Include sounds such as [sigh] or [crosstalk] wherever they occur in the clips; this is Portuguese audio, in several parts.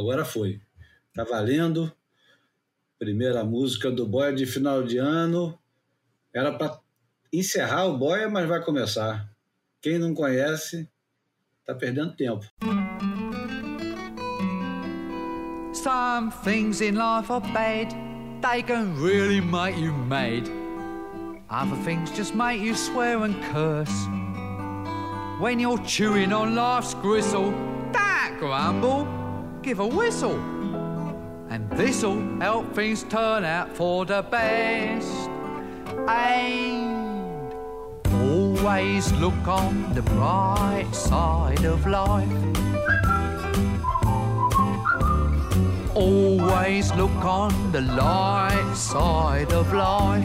Agora foi. Tá valendo. Primeira música do Boia de final de ano. Era para encerrar o Boia, mas vai começar. Quem não conhece, tá perdendo tempo. Some things in life are bad, they can really make you mad. Other things just make you swear and curse. When you're chewing on life's gristle, that grumble, give a whistle. And this'll help things turn out for the best. And always look on the bright side of life. Always look on the light side of life.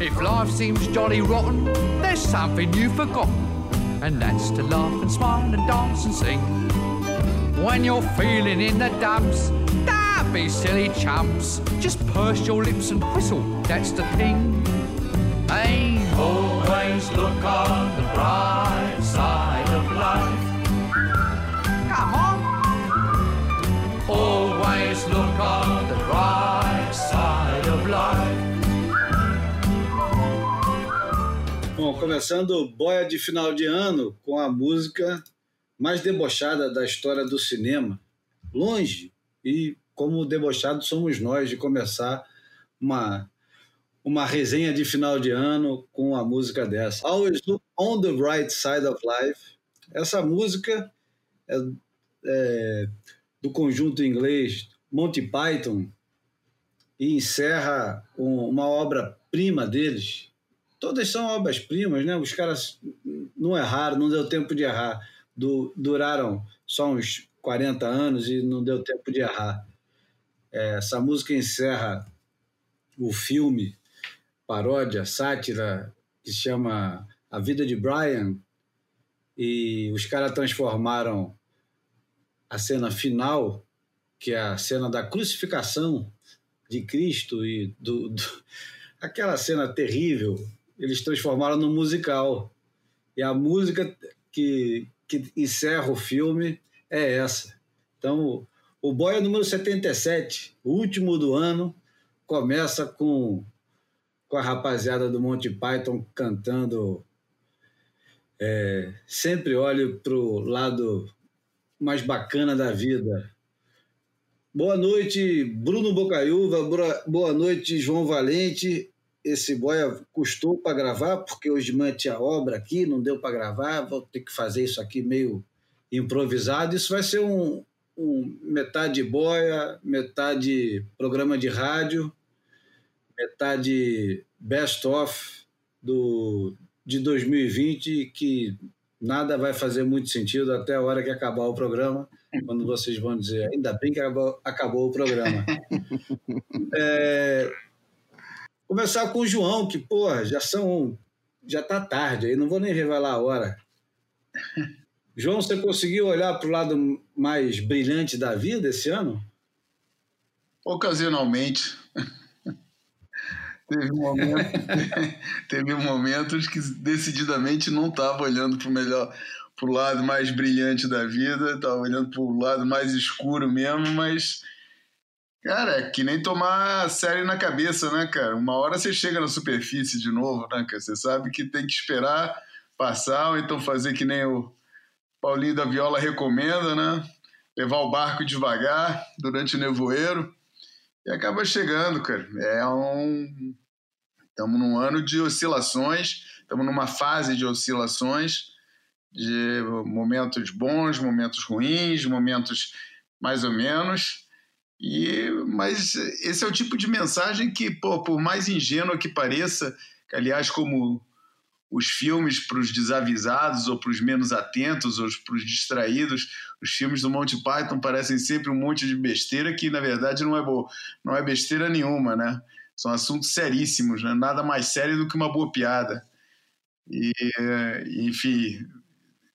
If life seems jolly rotten, there's something you've forgotten, and that's to laugh and smile and dance and sing. When you're feeling in the dumps, don't be silly chumps. Just purse your lips and whistle, that's the thing. Hey, always look on the bright side Começando boia de final de ano com a música mais debochada da história do cinema. Longe, e como debochados somos nós de começar uma, uma resenha de final de ano com a música dessa. Always on the Bright Side of Life. Essa música é, é do conjunto inglês Monty Python e encerra um, uma obra-prima deles. Todas são obras-primas, né? Os caras não erraram, não deu tempo de errar. Du, duraram só uns 40 anos e não deu tempo de errar. É, essa música encerra o filme, paródia, sátira, que chama A Vida de Brian, e os caras transformaram a cena final, que é a cena da crucificação de Cristo e do, do [laughs] aquela cena terrível, eles transformaram no musical. E a música que, que encerra o filme é essa. Então, o Boia número 77, o último do ano, começa com, com a rapaziada do Monty Python cantando é, Sempre olho para o lado mais bacana da vida. Boa noite, Bruno Bocaiúva. Boa noite, João Valente. Esse boia custou para gravar, porque hoje manhã tinha obra aqui, não deu para gravar. Vou ter que fazer isso aqui meio improvisado. Isso vai ser um, um metade boia, metade programa de rádio, metade best-of do, de 2020, que nada vai fazer muito sentido até a hora que acabar o programa, quando vocês vão dizer, ainda bem que acabou, acabou o programa. [laughs] é, começar com o João, que, porra, já são. Já tá tarde, aí não vou nem revelar a hora. [laughs] João, você conseguiu olhar para o lado mais brilhante da vida esse ano? Ocasionalmente. teve, momento, [laughs] teve momentos que decididamente não estava olhando para o melhor, para o lado mais brilhante da vida, estava olhando para o lado mais escuro mesmo, mas Cara, é que nem tomar série na cabeça, né, cara? Uma hora você chega na superfície de novo, né, cara? Você sabe que tem que esperar passar, ou então fazer que nem o Paulinho da Viola recomenda, né? Levar o barco devagar durante o nevoeiro e acaba chegando, cara. É um. Estamos num ano de oscilações, estamos numa fase de oscilações, de momentos bons, momentos ruins, momentos mais ou menos. E, mas esse é o tipo de mensagem que, pô, por mais ingênua que pareça, que, aliás, como os filmes para os desavisados ou para os menos atentos ou para os distraídos, os filmes do Monty Python parecem sempre um monte de besteira que, na verdade, não é, boa, não é besteira nenhuma, né? São assuntos seríssimos, né? Nada mais sério do que uma boa piada. E, enfim,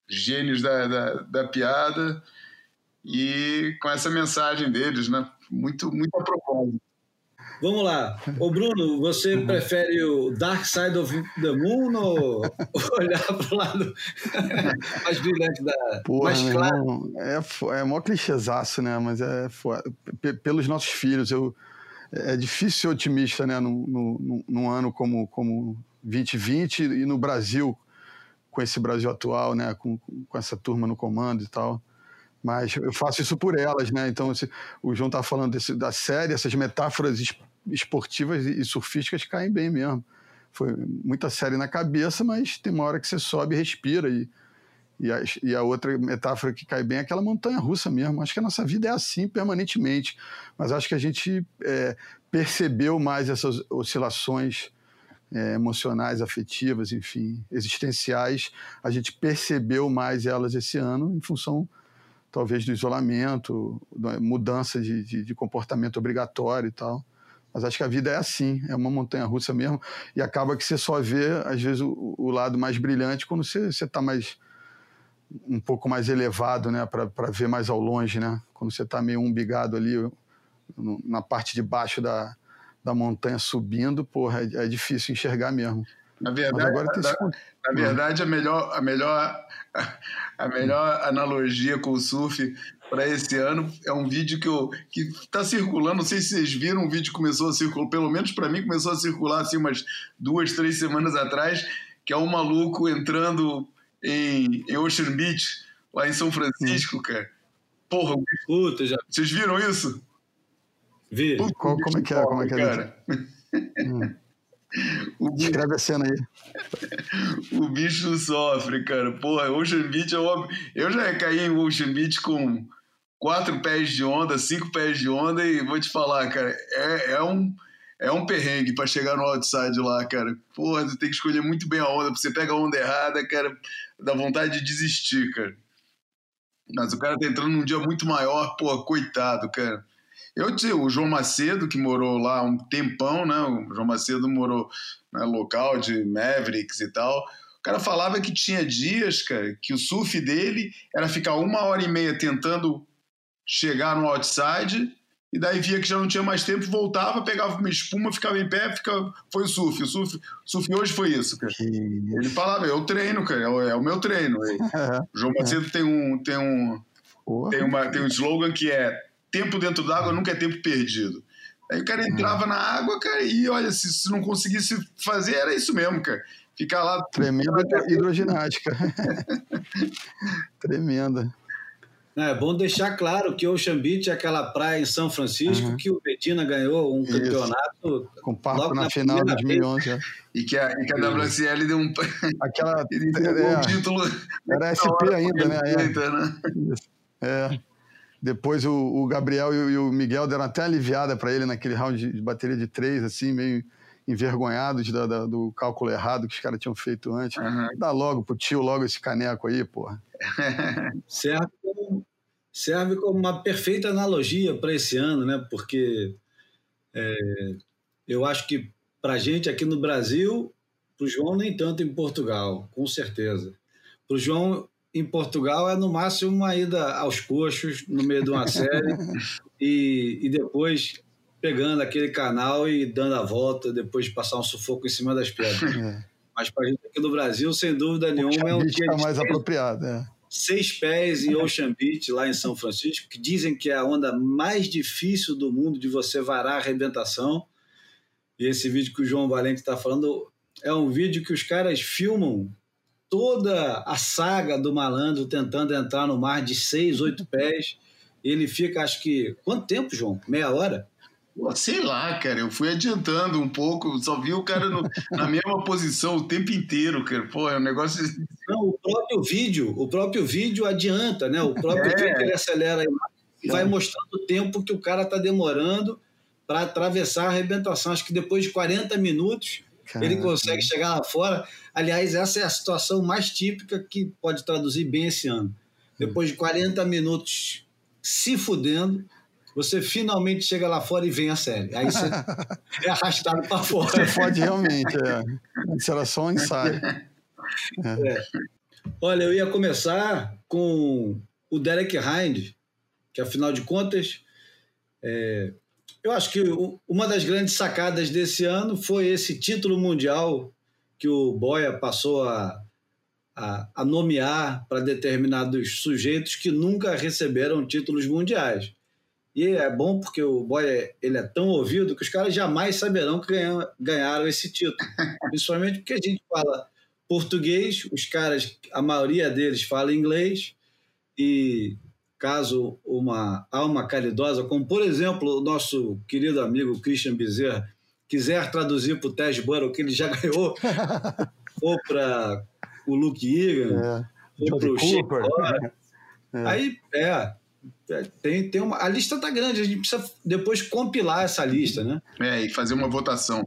gênios da, da, da piada e com essa mensagem deles, né? Muito, muito a propósito. Vamos lá. Ô Bruno, você uhum. prefere o Dark Side of the Moon ou [laughs] olhar para o lado [laughs] mais brilhante da. Porra, mais claro? é, é mó clichêzaço, né? Mas é pelos nossos filhos. Eu, é difícil ser otimista, né? Num, num, num ano como, como 2020 e no Brasil, com esse Brasil atual, né? Com, com essa turma no comando e tal. Mas eu faço isso por elas, né? Então, se, o João tá falando desse, da série, essas metáforas esportivas e surfísticas caem bem mesmo. Foi muita série na cabeça, mas tem uma hora que você sobe e respira. E, e, a, e a outra metáfora que cai bem é aquela montanha russa mesmo. Acho que a nossa vida é assim permanentemente. Mas acho que a gente é, percebeu mais essas oscilações é, emocionais, afetivas, enfim, existenciais. A gente percebeu mais elas esse ano em função talvez do isolamento, da mudança de, de, de, comportamento obrigatório e tal. Mas acho que a vida é assim, é uma montanha russa mesmo, e acaba que você só vê, às vezes, o, o lado mais brilhante quando você está mais um pouco mais elevado, né, para ver mais ao longe, né? Quando você está meio umbigado ali na parte de baixo da, da montanha subindo, porra, é, é difícil enxergar mesmo. Na verdade, na, esse... na, verdade a melhor, a melhor, a melhor analogia com o surf para esse ano é um vídeo que eu que está circulando. Não sei se vocês viram, um vídeo começou a circular, pelo menos para mim começou a circular assim umas duas, três semanas atrás, que é um maluco entrando em, em Ocean Beach, lá em São Francisco, cara. Porra, Puta, já... vocês viram isso? Vi. Puta, como é que é? Como é que é? Cara. Hum. O bicho... Escreve a cena aí. [laughs] o bicho sofre, cara. Porra, Ocean Beach é óbvio. Eu já caí em Ocean Beach com quatro pés de onda, cinco pés de onda, e vou te falar, cara, é, é um. É um perrengue para chegar no outside lá, cara. Porra, você tem que escolher muito bem a onda. Você pega a onda errada, cara, dá vontade de desistir, cara. Mas o cara tá entrando num dia muito maior, pô, coitado, cara. Eu tinha o João Macedo, que morou lá um tempão, né? O João Macedo morou né, local de Mavericks e tal. O cara falava que tinha dias, cara, que o surf dele era ficar uma hora e meia tentando chegar no outside e daí via que já não tinha mais tempo, voltava, pegava uma espuma, ficava em pé, ficava... foi o surf. O surf, surf hoje foi isso, cara. Ele falava, eu treino, cara, é o meu treino. [laughs] O João Macedo tem um, tem um, tem, uma, tem um slogan que é tempo dentro d'água nunca é tempo perdido. Aí o cara entrava na água, cara, e olha, se, se não conseguisse fazer, era isso mesmo, cara. Ficar lá. Tremenda [laughs] hidroginástica. [laughs] Tremenda. É bom deixar claro que Ocean Beach é aquela praia em São Francisco uhum. que o Medina ganhou um Isso. campeonato. Com Papo na, na final de 2011. É. E que a, e que a WSL deu um, [laughs] Aquela, deu é, um título. Era SP ainda, né? É. né? é. Depois o, o Gabriel e o, e o, Miguel deram até aliviada para ele naquele round de, de, bateria de três, assim, meio envergonhados da, da, do cálculo errado que os caras tinham feito antes. Uhum. Dá logo pro tio logo esse caneco aí, porra. [laughs] serve, como, serve como uma perfeita analogia para esse ano, né? Porque é, eu acho que para gente aqui no Brasil, para o João nem tanto em Portugal, com certeza. Para o João em Portugal é no máximo uma ida aos coxos no meio de uma [laughs] série e, e depois pegando aquele canal e dando a volta, depois de passar um sufoco em cima das pedras. É. Mas para a gente aqui no Brasil, sem dúvida nenhuma, é um dia tá mais apropriado. É. Seis pés em Ocean Beach, lá em São Francisco, que dizem que é a onda mais difícil do mundo de você varar a arrebentação. E esse vídeo que o João Valente está falando é um vídeo que os caras filmam toda a saga do malandro tentando entrar no mar de seis, oito [laughs] pés. Ele fica, acho que. Quanto tempo, João? Meia hora? Sei lá, cara. Eu fui adiantando um pouco, só vi o cara no, [laughs] na mesma posição o tempo inteiro, cara. Pô, é um negócio. Não, o próprio vídeo, o próprio vídeo adianta, né? O próprio é. vídeo ele acelera e vai mostrando o tempo que o cara tá demorando para atravessar a arrebentação. Acho que depois de 40 minutos ele consegue chegar lá fora. Aliás, essa é a situação mais típica que pode traduzir bem esse ano. Depois de 40 minutos se fudendo, você finalmente chega lá fora e vem a série. Aí você [laughs] é arrastado para fora. Você pode realmente, é. Isso era só um ensaio. É. É. Olha, eu ia começar com o Derek Hind, que afinal de contas é, eu acho que uma das grandes sacadas desse ano foi esse título mundial que o Boia passou a, a, a nomear para determinados sujeitos que nunca receberam títulos mundiais. E é bom porque o Boia ele é tão ouvido que os caras jamais saberão que ganharam esse título. [laughs] Principalmente porque a gente fala português, os caras, a maioria deles fala inglês, e caso uma alma caridosa, como por exemplo o nosso querido amigo Christian Bezerra, quiser traduzir para o Tess Burrow, que ele já [laughs] ganhou, ou para o Luke Egan, é. ou para o Cooper. [laughs] É. Aí, é, é, tem, tem uma, a lista está grande, a gente precisa depois compilar essa lista, né? É, e fazer uma votação.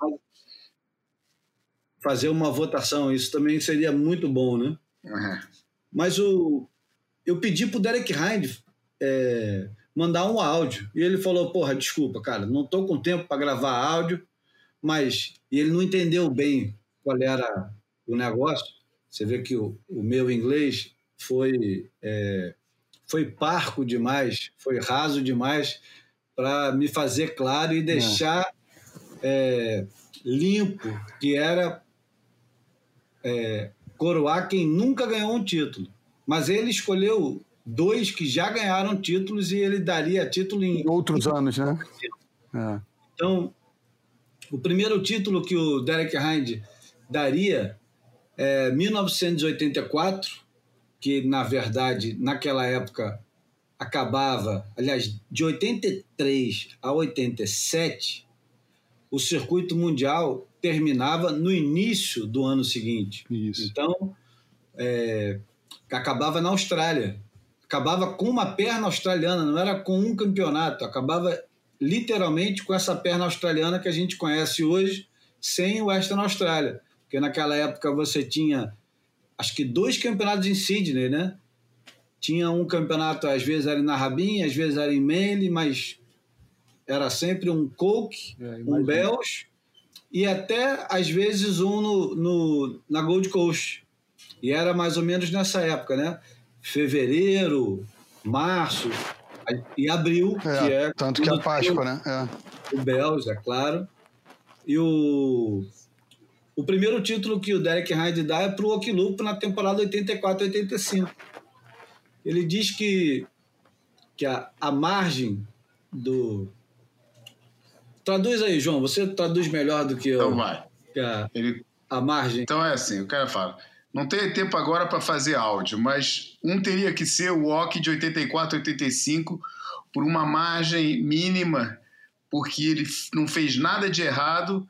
Fazer uma votação, isso também seria muito bom, né? Uhum. Mas o, eu pedi pro Derek Hind é, mandar um áudio. E ele falou: Porra, desculpa, cara, não tô com tempo para gravar áudio, mas. E ele não entendeu bem qual era o negócio. Você vê que o, o meu inglês foi, é, foi parco demais, foi raso demais para me fazer claro e deixar é, limpo que era é, coroar quem nunca ganhou um título. Mas ele escolheu dois que já ganharam títulos e ele daria título em outros anos, né? É. Então, o primeiro título que o Derek Hind daria é 1984, que na verdade naquela época acabava, aliás, de 83 a 87, o circuito mundial terminava no início do ano seguinte. Isso. Então, é, acabava na Austrália. Acabava com uma perna australiana, não era com um campeonato, acabava literalmente com essa perna australiana que a gente conhece hoje, sem o Western Austrália. Porque naquela época você tinha, acho que dois campeonatos em Sydney, né? Tinha um campeonato, às vezes era em Narrabin, às vezes era em Manly, mas era sempre um Coke, é, um Bells e até às vezes um no, no, na Gold Coast. E era mais ou menos nessa época, né? Fevereiro, março e abril, é, que é. Tanto que é a Páscoa, né? É. O Bells, é claro. E o, o primeiro título que o Derek Hyde dá é para o Okilupo na temporada 84-85. Ele diz que, que a, a margem do. Traduz aí, João. Você traduz melhor do que eu. Então vai. A, Ele... a margem. Então é assim: o cara fala não tenho tempo agora para fazer áudio, mas um teria que ser o walk de 84, 85 por uma margem mínima, porque ele não fez nada de errado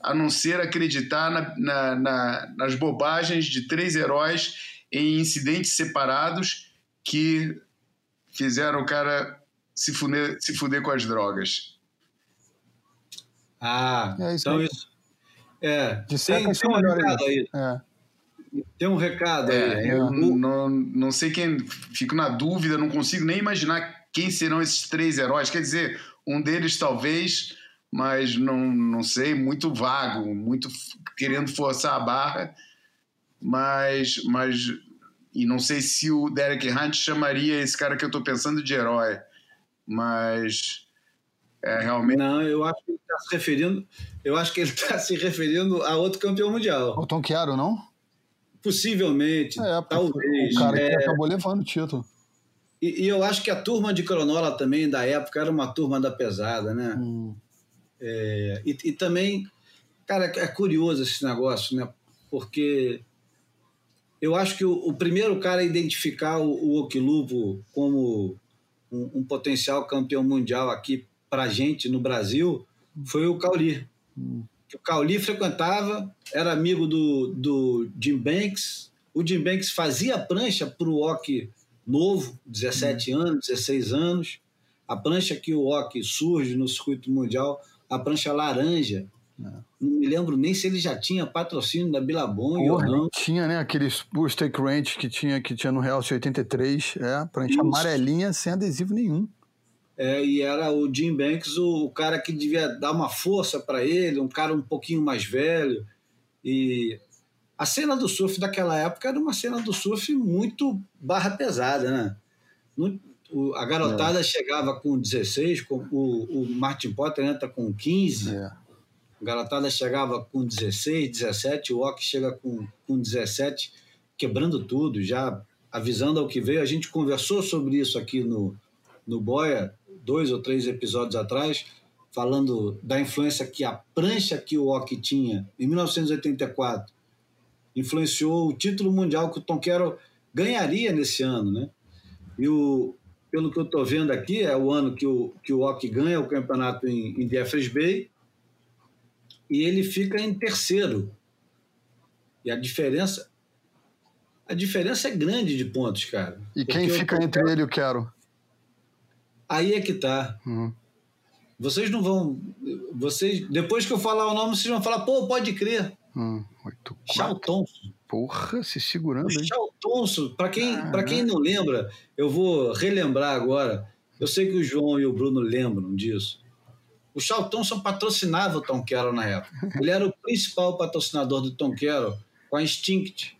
a não ser acreditar na, na, na, nas bobagens de três heróis em incidentes separados que fizeram o cara se fuder, se fuder com as drogas. Ah, é isso então aí. isso. É, de tem, tem um recado aí. É. Tem um recado é, aí. Eu não, não sei quem. Fico na dúvida, não consigo nem imaginar quem serão esses três heróis. Quer dizer, um deles talvez, mas não, não sei, muito vago, muito querendo forçar a barra. Mas, mas. E não sei se o Derek Hunt chamaria esse cara que eu estou pensando de herói. Mas. É, realmente. Não, eu acho que ele está se referindo. Eu acho que ele está se referindo a outro campeão mundial. O Tom Chiaro, não? Possivelmente, é, talvez. O cara é... que acabou levando o título. E, e, eu acho que a turma de Cronola também, da época, era uma turma da pesada, né? Hum. É, e, e, também, cara, é curioso esse negócio, né? Porque eu acho que o, o primeiro cara a identificar o, o Oquilupo como um, um, potencial campeão mundial aqui pra gente no Brasil foi o Cauli. Hum que o Cauli frequentava, era amigo do, do Jim Banks. O Jim Banks fazia prancha para o Ock novo, 17 uhum. anos, 16 anos. A prancha que o Ock surge no circuito mundial, a prancha laranja. Não me lembro nem se ele já tinha patrocínio da Billabong ou não. Tinha, né? Aqueles o Stake Ranch que tinha, que tinha no Real 83. É, prancha Isso. amarelinha sem adesivo nenhum. É, e era o Jim Banks o, o cara que devia dar uma força para ele, um cara um pouquinho mais velho. E a cena do surf daquela época era uma cena do surf muito barra pesada, né? Não, o, a garotada é. chegava com 16, com, o, o Martin Potter entra com 15. É. A garotada chegava com 16, 17, o Ock chega com, com 17, quebrando tudo, já avisando ao que veio. A gente conversou sobre isso aqui no, no Boia, dois ou três episódios atrás, falando da influência que a prancha que o Ock tinha em 1984 influenciou o título mundial que o Tom Carroll ganharia nesse ano, né? E o, pelo que eu estou vendo aqui, é o ano que o, que o Ock ganha o campeonato em, em Jeffers Bay e ele fica em terceiro. E a diferença a diferença é grande de pontos, cara. E quem fica entre ele e o Quero? Aí é que tá. Uhum. Vocês não vão. Vocês, depois que eu falar o nome, vocês vão falar, pô, pode crer. Hum. Porra, se segurando. Charlton, para quem, pra quem não lembra, eu vou relembrar agora. Eu sei que o João e o Bruno lembram disso. O Charlton só patrocinava o Tom Carroll na época. Ele era o principal patrocinador do Tom Carroll com a Instinct.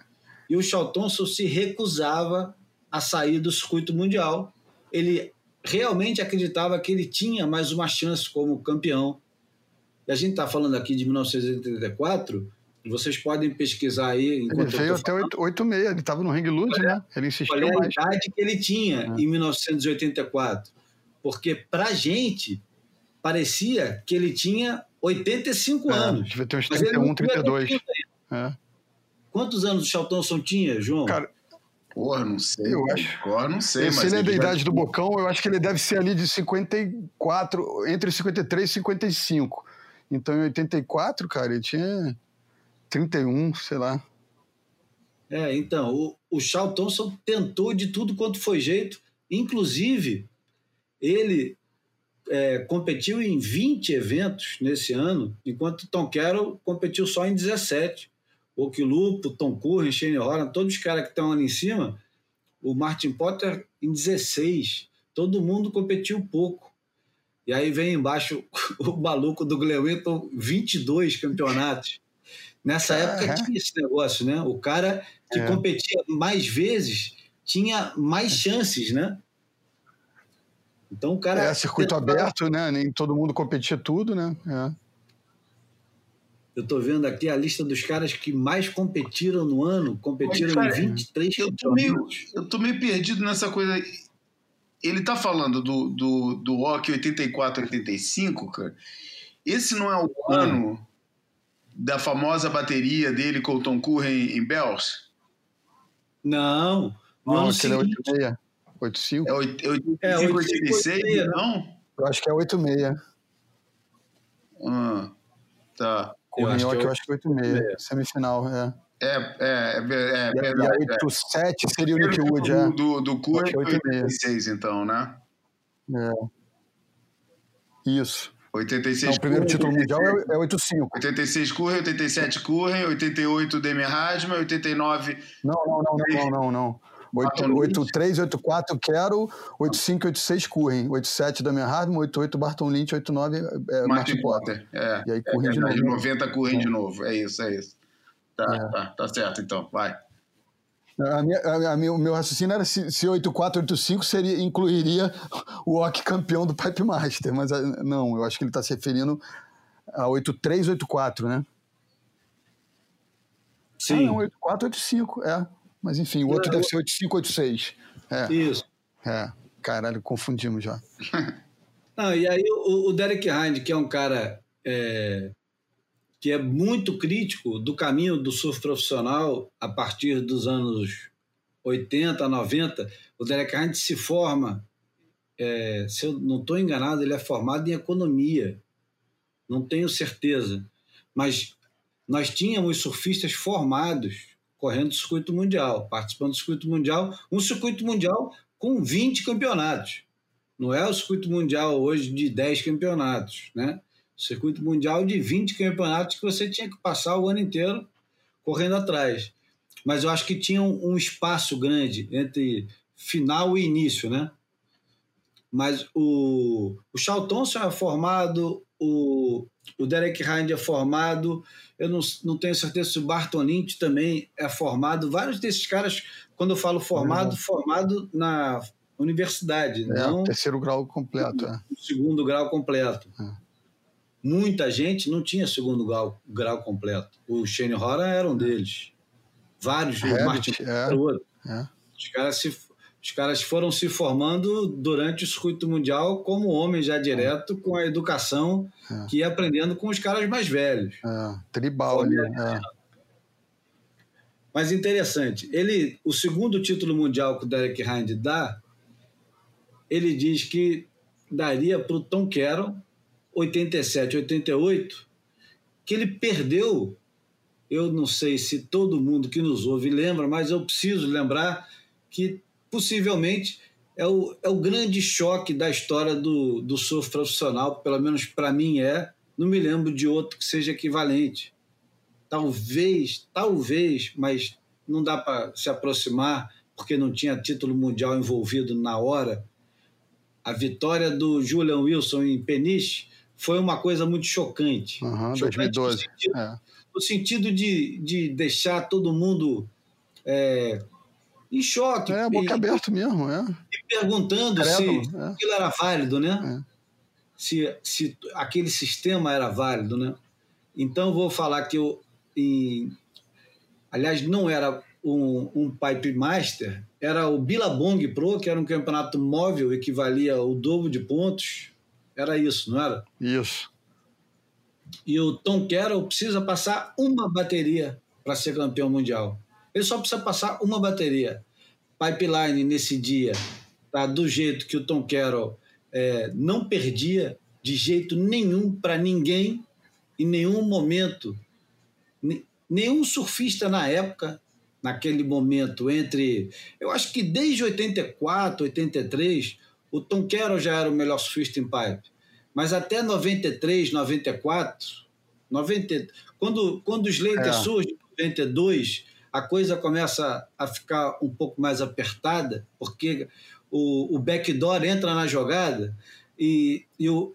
E o Charlton se recusava a sair do circuito mundial. Ele realmente acreditava que ele tinha mais uma chance como campeão. E a gente está falando aqui de 1984 vocês podem pesquisar aí. Ele veio até 86, ele estava no Ring Lude, né? Ele insistiu qual é a idade que ele tinha é. em 1984. Porque, para gente, parecia que ele tinha 85 é, anos. Devia ter uns 31, 32. É. Quantos anos o Charlton tinha, João? Cara, Porra, não sei. Eu acho. Agora não sei, Se ele é da idade do Bocão, eu acho que ele deve ser ali de 54, entre 53 e 55. Então, em 84, cara, ele tinha 31, sei lá. É, então, o, o Charles Thompson tentou de tudo quanto foi jeito, inclusive ele é, competiu em 20 eventos nesse ano, enquanto Tom Carroll competiu só em 17. O Quilupo, Tom Curran, Shane Horan, todos os caras que estão ali em cima, o Martin Potter em 16. Todo mundo competiu pouco. E aí vem embaixo [laughs] o maluco do Glenn Whitton, 22 campeonatos. Nessa época tinha esse negócio, né? O cara que é. competia mais vezes tinha mais chances, né? Então o cara. É, circuito aberto, né? Nem todo mundo competia tudo, né? É. Eu estou vendo aqui a lista dos caras que mais competiram no ano, competiram Mas, cara, em 23 eu tô, meio, eu tô meio perdido nessa coisa. Ele tá falando do, do, do Rock 84, 85, cara. Esse não é o ah. ano da famosa bateria dele com o Tom Curran em, Bells? Não. Não, aquele é 86. 85? É 85, é 86, não? Eu acho que é 86. Ah, tá. Com o Minhoque, eu acho que é 86. É. Semifinal, é. É, é, é, é, é verdade. E 87 seria o Nick Wood, é. Do, do Curran foi 86, então, né? É. Isso. 86 não, o primeiro título mundial é, é 85. 86 Curren, 87 Curren, 88 Demi Hasman, 89. Não, não, não, não, não, não. 83, 84 Quero, 85, 86 Curren, 87 Damian Hardman, 88 Barton Lynch, 89 é, Martin Potter. É, e aí Curren é, de novo. 90 Curren é. de novo, é isso, é isso. Tá, é. tá, tá certo então, vai. A minha, a, a, o meu raciocínio era se, se 8485 seria, incluiria o OK campeão do Pipe Master, mas ah, não, eu acho que ele está se referindo a 8384, né? Sim. Ah, não, 8485, é. Mas enfim, o outro deve ser 8586. É. Isso. É. Caralho, confundimos já. [laughs] ah, e aí o, o Derek Hind, que é um cara é, que é muito crítico do caminho do surf profissional a partir dos anos 80, 90. O Derek Hines se forma, é, se eu não estou enganado, ele é formado em economia, não tenho certeza, mas nós tínhamos surfistas formados correndo o circuito mundial, participando do circuito mundial, um circuito mundial com 20 campeonatos. Não é o circuito mundial hoje de 10 campeonatos, né? circuito mundial de 20 campeonatos que você tinha que passar o ano inteiro correndo atrás. Mas eu acho que tinha um, um espaço grande entre final e início, né? Mas o, o Charles Thompson é formado, o, o Derek Hind é formado, eu não, não tenho certeza se o Barton Lynch também é formado. Vários desses caras, quando eu falo formado, uhum. formado na, universidade, É, não terceiro grau completo. É. segundo grau completo. É. Muita gente não tinha segundo grau, grau completo. O Shane Horan era um deles. Vários, o Martin é. era outro. É. Os caras, se, os caras foram se formando durante o circuito mundial como homem já direto, com a educação É. que ia aprendendo com os caras mais velhos. É, tribal ali. É. Mas interessante, ele, o segundo título mundial que o Derek Hind dá, ele diz que daria para o Tom Carroll, 87, 88, que ele perdeu. Eu não sei se todo mundo que nos ouve lembra, mas eu preciso lembrar que possivelmente é o, é o grande choque da história do, do surf profissional, pelo menos para mim é. Não me lembro de outro que seja equivalente talvez, talvez, mas não dá para se aproximar porque não tinha título mundial envolvido na hora. A vitória do Julian Wilson em Peniche foi uma coisa muito chocante. Aham, Chocante 2012. No sentido, É. no sentido de, de deixar todo mundo é, em choque, É, e, boca aberta mesmo, é. e perguntando Credo, se é. aquilo era válido, né? Se, se aquele sistema era válido, né? Então, vou falar que eu, em, aliás, não era um, um Pipe Master, era o Billabong Pro, que era um campeonato móvel, equivalia ao dobro de pontos. Era isso, não era? Isso. E o Tom Carroll precisa passar uma bateria para ser campeão mundial. Ele só precisa passar uma bateria. Pipeline nesse dia tá do jeito que o Tom Carroll é, não perdia de jeito nenhum para ninguém, em nenhum momento. Nenhum surfista na época, naquele momento, entre. Eu acho que desde 84, 83, o Tom Carroll já era o melhor surfista em pipe. Mas até 93, 94, 90, quando, quando o Slater É. surge em 92, a coisa começa a ficar um pouco mais apertada, porque o, o backdoor entra na jogada e, e o,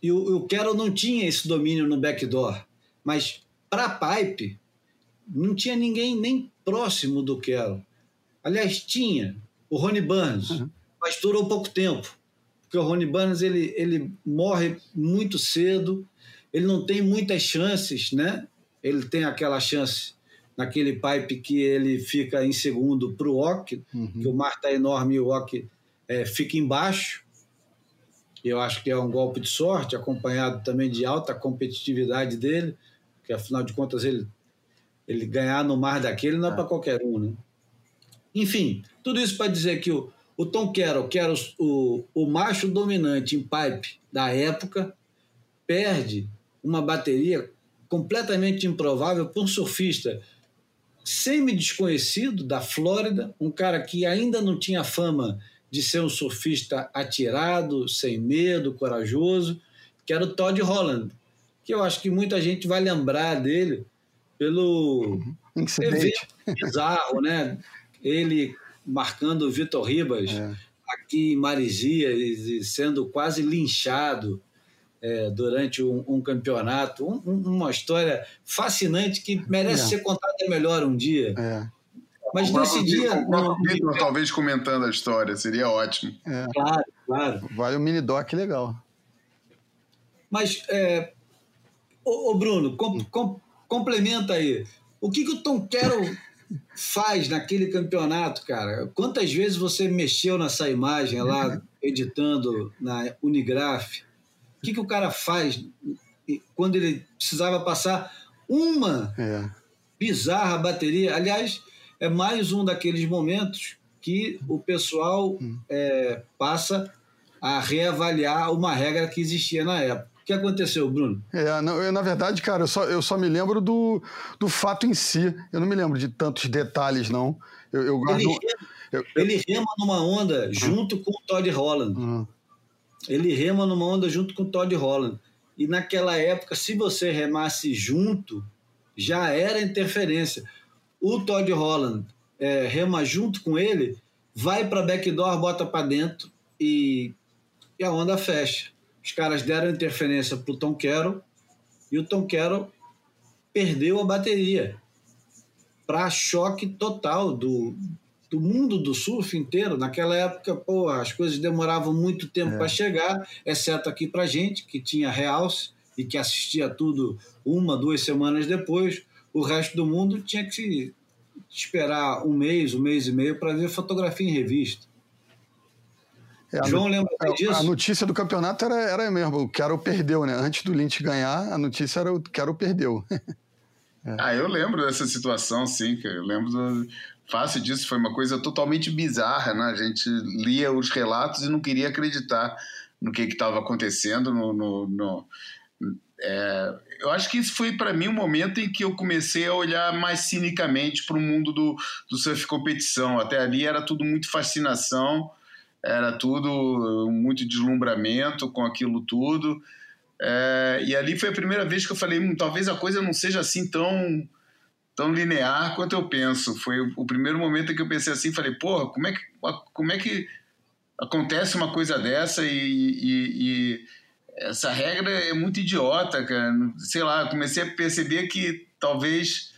e o, o Carroll não tinha esse domínio no backdoor. Mas para pipe, não tinha ninguém nem próximo do Carroll. Aliás, tinha o Ronnie Burns, mas durou pouco tempo. Porque o Ronnie Burns ele, ele morre muito cedo, ele não tem muitas chances, né? Ele tem aquela chance naquele pipe que ele fica em segundo para o Ock, que o mar está enorme e o Ock é, fica embaixo. Eu acho que é um golpe de sorte, acompanhado também de alta competitividade dele, porque afinal de contas ele, ele ganhar no mar daquele não é, para qualquer um, né? Enfim, tudo isso para dizer que o, o Tom Carroll, que era o, o, o macho dominante em pipe da época, perde uma bateria completamente improvável para um surfista semi-desconhecido da Flórida, um cara que ainda não tinha fama de ser um surfista atirado, sem medo, corajoso, que era o Todd Holland, que eu acho que muita gente vai lembrar dele pelo Incidente. evento bizarro, né? Ele marcando o Vitor Ribas É. aqui em Marizias e sendo quase linchado é, durante um, um campeonato. Um- um- uma história fascinante que merece É. ser contada melhor um dia. É, Mas O nesse dia. Próprio não- talvez comentando a história, seria ótimo. é. Claro, claro. Vale o mini doc legal. Mas, é, ô, ô Bruno, com- com- complementa aí. O que, que o Tom Carroll faz naquele campeonato, cara? Quantas vezes você mexeu nessa imagem lá, [laughs] editando na Unigraph? O que, que o cara faz quando ele precisava passar uma É. bizarra bateria? Aliás, é mais um daqueles momentos que o pessoal é, passa a reavaliar uma regra que existia na época. O que aconteceu, Bruno? É, não, eu, na verdade, cara, eu só, eu só me lembro do, do fato em si. Eu não me lembro de tantos detalhes, não. Eu, eu guardo. Ele rema, eu- ele rema numa onda junto com o Todd Holland. Hum, Ele rema numa onda junto com o Todd Holland. E naquela época, se você remasse junto, já era interferência. O Todd Holland é, rema junto com ele, vai para backdoor, bota para dentro e, e a onda fecha. Os caras deram interferência para o Tom Carroll e o Tom Carroll perdeu a bateria para choque total do, do mundo do surf inteiro. Naquela época, pô, as coisas demoravam muito tempo é. para chegar, exceto aqui para gente, que tinha realce e que assistia tudo uma, duas semanas depois. O resto do mundo tinha que esperar um mês, um mês e meio para ver fotografia em revista. É, João lembra é, disso? A notícia do campeonato era, era mesmo, o Carol perdeu, né? Antes do Lynch ganhar, a notícia era o Carol perdeu. [laughs] é. Ah, eu lembro dessa situação, sim, eu lembro do, fácil disso, foi uma coisa totalmente bizarra, né? A gente lia os relatos e não queria acreditar no que estava acontecendo. No, no, no é, eu acho que isso foi para mim um momento em que eu comecei a olhar mais cinicamente para o mundo do, do surf competição. Até ali era tudo muito fascinação, era tudo muito deslumbramento com aquilo tudo. É, e ali foi a primeira vez que eu falei, hum, talvez a coisa não seja assim tão tão linear quanto eu penso. Foi o primeiro momento que eu pensei assim, falei, porra, como é que, como é que acontece uma coisa dessa e, e, e essa regra é muito idiota, cara. Sei lá, comecei a perceber que talvez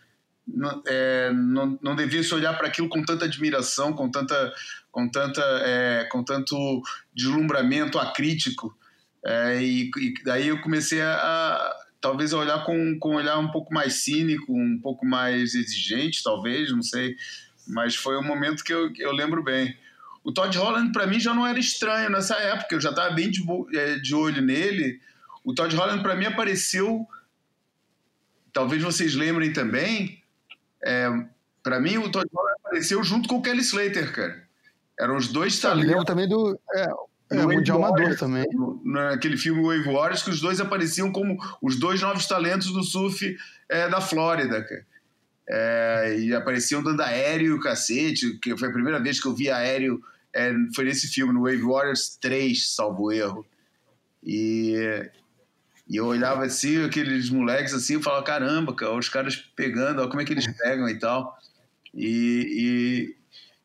não, é, não, não devesse olhar para aquilo com tanta admiração, com tanta, com tanta, é, com tanto deslumbramento acrítico. É, e, e daí eu comecei a, talvez olhar com, com um olhar um pouco mais cínico, um pouco mais exigente, talvez, não sei. Mas foi um momento que eu, eu lembro bem. O Todd Holland, para mim, já não era estranho nessa época, eu já estava bem de, é, de olho nele. O Todd Holland, para mim, apareceu. Talvez vocês lembrem também. É, para mim, o Todd Holland apareceu junto com o Kelly Slater, cara. Eram os dois talentos. Eu lembro também do. É, é, no Mundial Amador também. Naquele filme Wave Warriors, que os dois apareciam como os dois novos talentos do surf é, da Flórida, cara. É, e apareciam dando aéreo, cacete, que foi a primeira vez que eu vi aéreo, é, foi nesse filme, no Wave Warriors 3, salvo erro. E, e eu olhava assim, aqueles moleques assim, eu falava, caramba, cara, os caras pegando, ó, como é que eles pegam e tal. E,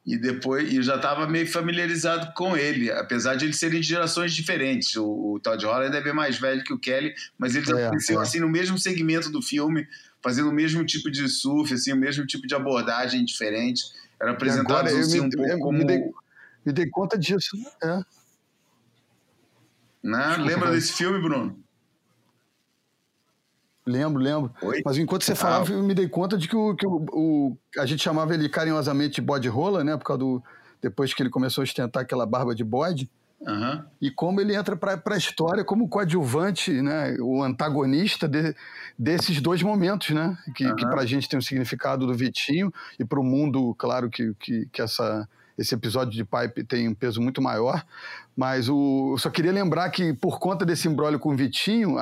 e depois e já estava meio familiarizado com ele, apesar de eles serem de gerações diferentes. O, o Todd Holland é bem mais velho que o Kelly, mas eles é, apareciam é. assim no mesmo segmento do filme, fazendo o mesmo tipo de surf, assim, o mesmo tipo de abordagem diferente. Era apresentado assim, me, um pouco como me dei, me dei conta disso, é. Né? Lembra desse filme, Bruno? Lembro, lembro. Oi? Mas enquanto você falava, ah. eu me dei conta de que, o, que o, o, a gente chamava ele carinhosamente de bode rola, né? Por causa do. Depois que ele começou a ostentar aquela barba de bode. Uhum. E como ele entra para a história como coadjuvante, né? O antagonista de, desses dois momentos, né? Que, uhum. que para a gente tem o significado do Vitinho e para o mundo, claro, que, que, que essa esse episódio de Pipe tem um peso muito maior. Mas o, eu só queria lembrar que, por conta desse embrólio com o Vitinho,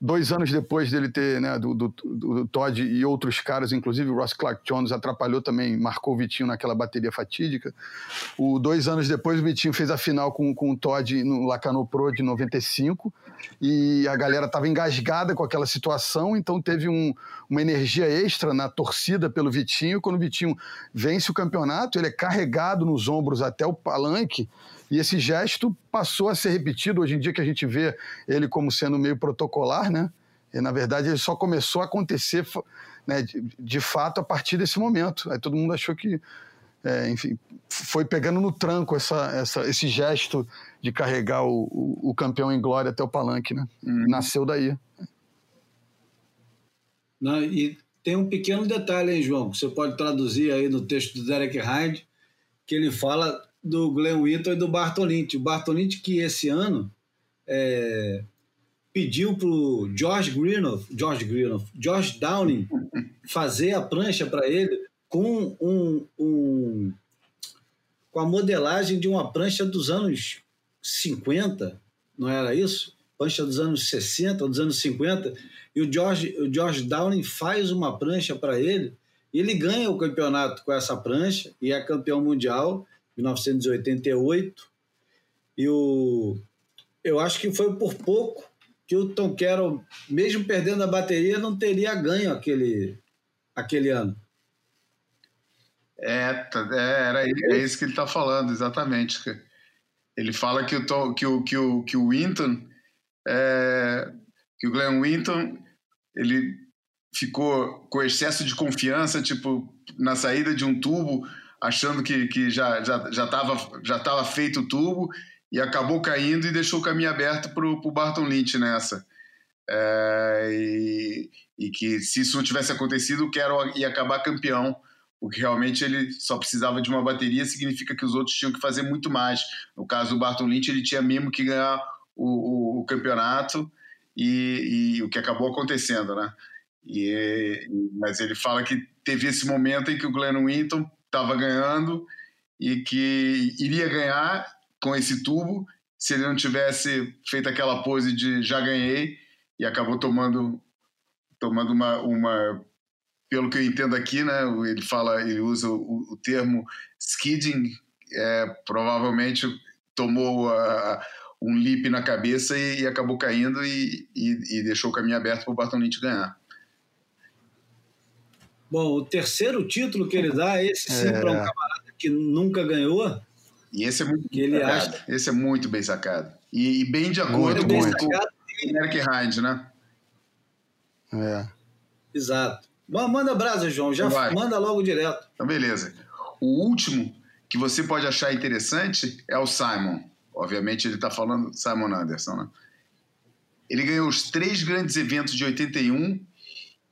dois anos depois dele ter, né, do, do, do, Todd e outros caras, inclusive o Ross Clark Jones atrapalhou também, marcou o Vitinho naquela bateria fatídica. O, dois anos depois, o Vitinho fez a final com, com o Todd no Lacano Pro de 95 e a galera estava engasgada com aquela situação, então teve um, uma energia extra na torcida pelo Vitinho. Quando o Vitinho vence o campeonato, ele é carregado nos ombros até o palanque e esse gesto passou a ser repetido hoje em dia que a gente vê ele como sendo meio protocolar, né? E, na verdade, ele só começou a acontecer né, de, de fato a partir desse momento. Aí todo mundo achou que, é, enfim, foi pegando no tranco essa, essa, esse gesto de carregar o, o, o, campeão em glória até o palanque, né? Uhum. Nasceu daí. Não, e tem um pequeno detalhe, hein, João, que você pode traduzir aí no texto do Derek Hyde, que ele fala do Glenn Whittle e do Bartolini. O Bartolini que esse ano é, pediu para o George Greenough, George Greenough, George Downing [laughs] fazer a prancha para ele com um, um, com a modelagem de uma prancha dos anos 50, não era isso? Prancha dos anos 60 ou dos anos 50, e o George, o George Downing faz uma prancha para ele, e ele ganha o campeonato com essa prancha e é campeão mundial 1988. E o, eu acho que foi por pouco que o Tom Carroll, mesmo perdendo a bateria, não teria ganho aquele, aquele ano. É, tá, é, era, é isso que ele está falando, exatamente. Ele fala que o, Tom, que o, que o, que o Winton, é, que o Glenn Winton, ele ficou com excesso de confiança, tipo, na saída de um tubo, achando que, que já estava já, já, já tava feito o tubo e acabou caindo e deixou o caminho aberto para o Barton Lynch nessa. É, e, e, que se isso não tivesse acontecido, o Carroll ia acabar campeão, porque realmente ele só precisava de uma bateria, significa que os outros tinham que fazer muito mais. No caso do Barton Lynch, ele tinha mesmo que ganhar o, o, o campeonato e, e, o que acabou acontecendo, né? E, mas ele fala que teve esse momento em que o Glenn Winton estava ganhando e que iria ganhar com esse tubo se ele não tivesse feito aquela pose de já ganhei e acabou tomando tomando uma, uma pelo que eu entendo aqui, né? Ele fala, ele usa o, o termo skidding, é, provavelmente tomou a, um lip na cabeça e, e acabou caindo e, e, e, deixou o caminho aberto para o Barton Lynch ganhar. Bom, o terceiro título que ele dá, esse sim, é. para um camarada que nunca ganhou. E esse é muito que ele sacado. acha. Esse é muito bem sacado. E, e bem de acordo com, o Eric Hind, né? É. Exato. Manda brasa, João. Já Vai. manda logo direto. Então, beleza. O último que você pode achar interessante é o Simon. Obviamente ele está falando Simon Anderson, né? Ele ganhou os três grandes eventos de 81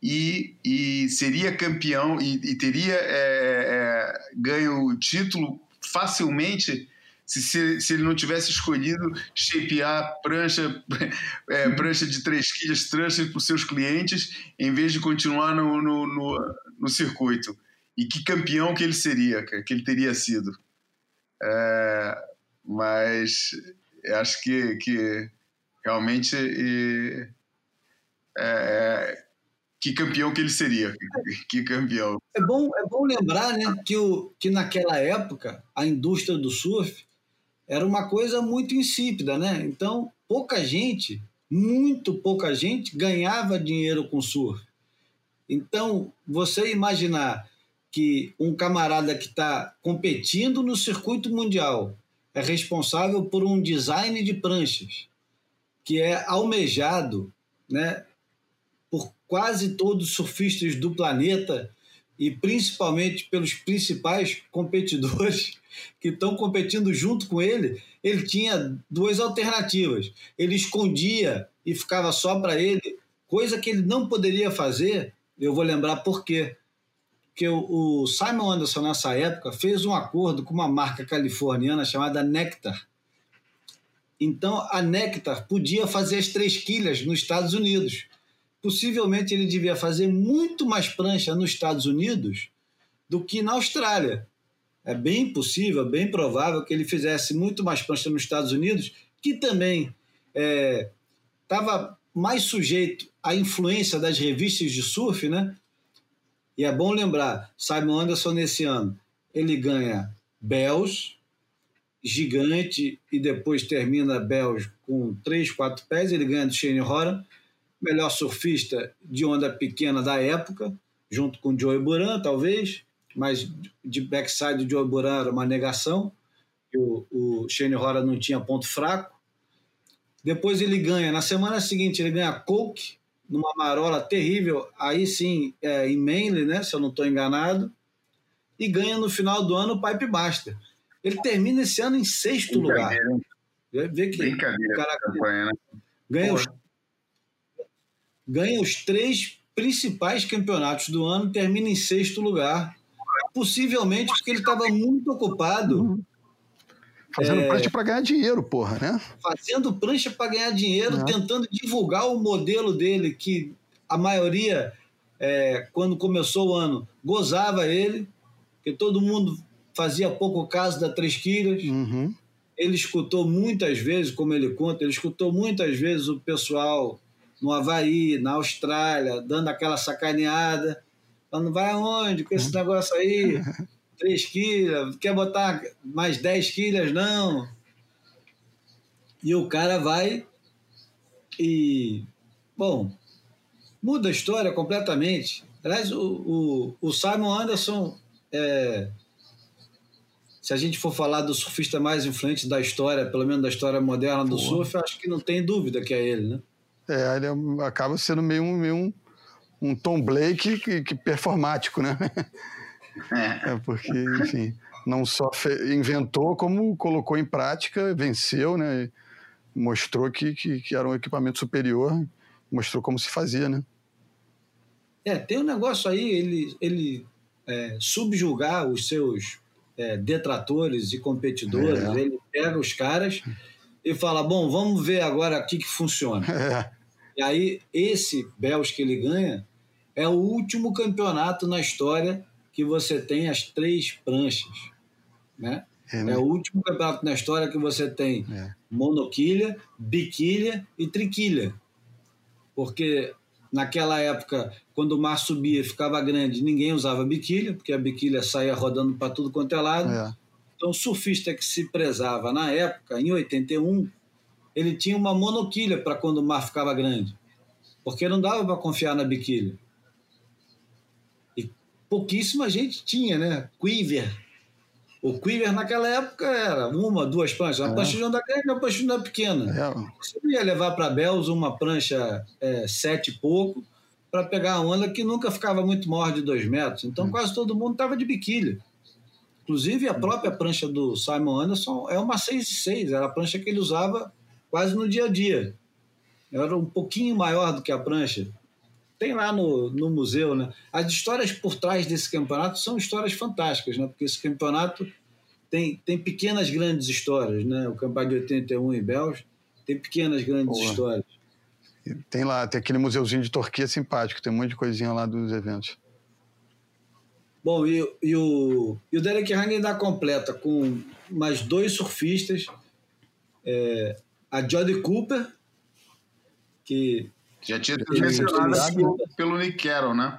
e, e seria campeão e, e teria é, é, ganho o título facilmente se, se, se, ele não tivesse escolhido shapear prancha, [laughs] é, prancha de 3 quilos, trancha para os seus clientes, em vez de continuar no, no, no, no, circuito. E que campeão que ele seria, que ele teria sido. É, mas acho que, que realmente e, é, que campeão que ele seria, que campeão. É bom, é bom lembrar né, que, o, que naquela época a indústria do surf era uma coisa muito insípida, né? Então pouca gente, muito pouca gente ganhava dinheiro com surf. Então você imaginar que um camarada que está competindo no circuito mundial é responsável por um design de pranchas que é almejado né, por quase todos os surfistas do planeta e principalmente pelos principais competidores [laughs] que estão competindo junto com ele, ele tinha duas alternativas. Ele escondia e ficava só para ele, coisa que ele não poderia fazer. Eu vou lembrar por quê que o, Simon Anderson, nessa época, fez um acordo com uma marca californiana chamada Nectar. Então, a Nectar podia fazer as três quilhas nos Estados Unidos. Possivelmente ele devia fazer muito mais prancha nos Estados Unidos do que na Austrália. É bem possível, bem provável que ele fizesse muito mais prancha nos Estados Unidos, que também estava é, mais sujeito à influência das revistas de surf, né? E é bom lembrar, Simon Anderson nesse ano, ele ganha Bells, gigante, e depois termina Bells com 3, 4 pés, ele ganha do Shane Horan, melhor surfista de onda pequena da época, junto com Joey Buran, talvez, mas de backside do Joey Buran era uma negação, o, o Shane Horan não tinha ponto fraco. Depois ele ganha, na semana seguinte ele ganha Coke, numa marola terrível, aí sim, é, em Manly, né, se eu não estou enganado, e ganha no final do ano o Pipe Master. Ele termina esse ano em sexto lugar. Vê que o cara campanha, né? ganha, os, ganha os três principais campeonatos do ano, termina em sexto lugar. Possivelmente porque ele estava muito ocupado uhum. Fazendo é, prancha para ganhar dinheiro, porra, né? Fazendo prancha para ganhar dinheiro, é. tentando divulgar o modelo dele, que a maioria, é, quando começou o ano, gozava ele, que todo mundo fazia pouco caso da Três Quilas. Uhum. Ele escutou muitas vezes, como ele conta, ele escutou muitas vezes o pessoal no Havaí, na Austrália, dando aquela sacaneada, falando, vai aonde com esse uhum. negócio aí? [laughs] 3 quilos, quer botar mais 10 quilos? Não. E o cara vai e. Bom, muda a história completamente. Aliás, o, o, o Simon Anderson, é, se a gente for falar do surfista mais influente da história, pelo menos da história moderna do Pô. surf, acho que não tem dúvida que é ele, né? É, ele acaba sendo meio um, meio um, um Tom Blake que, que performático, né? É. é porque, enfim, não só inventou, como colocou em prática, venceu, né? Mostrou que, que, que era um equipamento superior, mostrou como se fazia, né? É, tem um negócio aí, ele, ele é, subjugar os seus é, detratores e competidores, é. ele pega os caras e fala: bom, vamos ver agora o que, que funciona. [laughs] É. E aí, esse Bells que ele ganha é o último campeonato na história que você tem as três pranchas. Né? É, né? é o último campeonato na história que você tem é. monoquilha, biquilha e triquilha. Porque naquela época, quando o mar subia e ficava grande, ninguém usava biquília, porque a biquília saía rodando para tudo quanto é lado. É. Então, o surfista que se prezava na época, em 81, ele tinha uma monoquilha para quando o mar ficava grande, porque não dava para confiar na biquília. E pouquíssima gente tinha, né? Quiver. O quiver naquela época era uma, duas pranchas. Uma é. prancha de onda grande, uma prancha de onda pequena. É. Você ia levar para Bells uma prancha é, sete e pouco para pegar a onda que nunca ficava muito maior de dois metros. Então hum. quase todo mundo estava de biquília. Inclusive a própria prancha do Simon Anderson é uma 6 e 6, era a prancha que ele usava quase no dia a dia. Era um pouquinho maior do que a prancha. Tem lá no, no museu, né? As histórias por trás desse campeonato são histórias fantásticas, né? Porque esse campeonato tem, tem pequenas grandes histórias, né? O campeonato de 81 em Bells tem pequenas grandes Boa. histórias. Tem lá, tem aquele museuzinho de Torquia simpático, tem um monte de coisinha lá dos eventos. Bom, e, e, o, e o Derek Hang ainda completa com mais dois surfistas, é, a Jodie Cooper, que. Já tinha sido mencionado pelo Nick Carroll, né?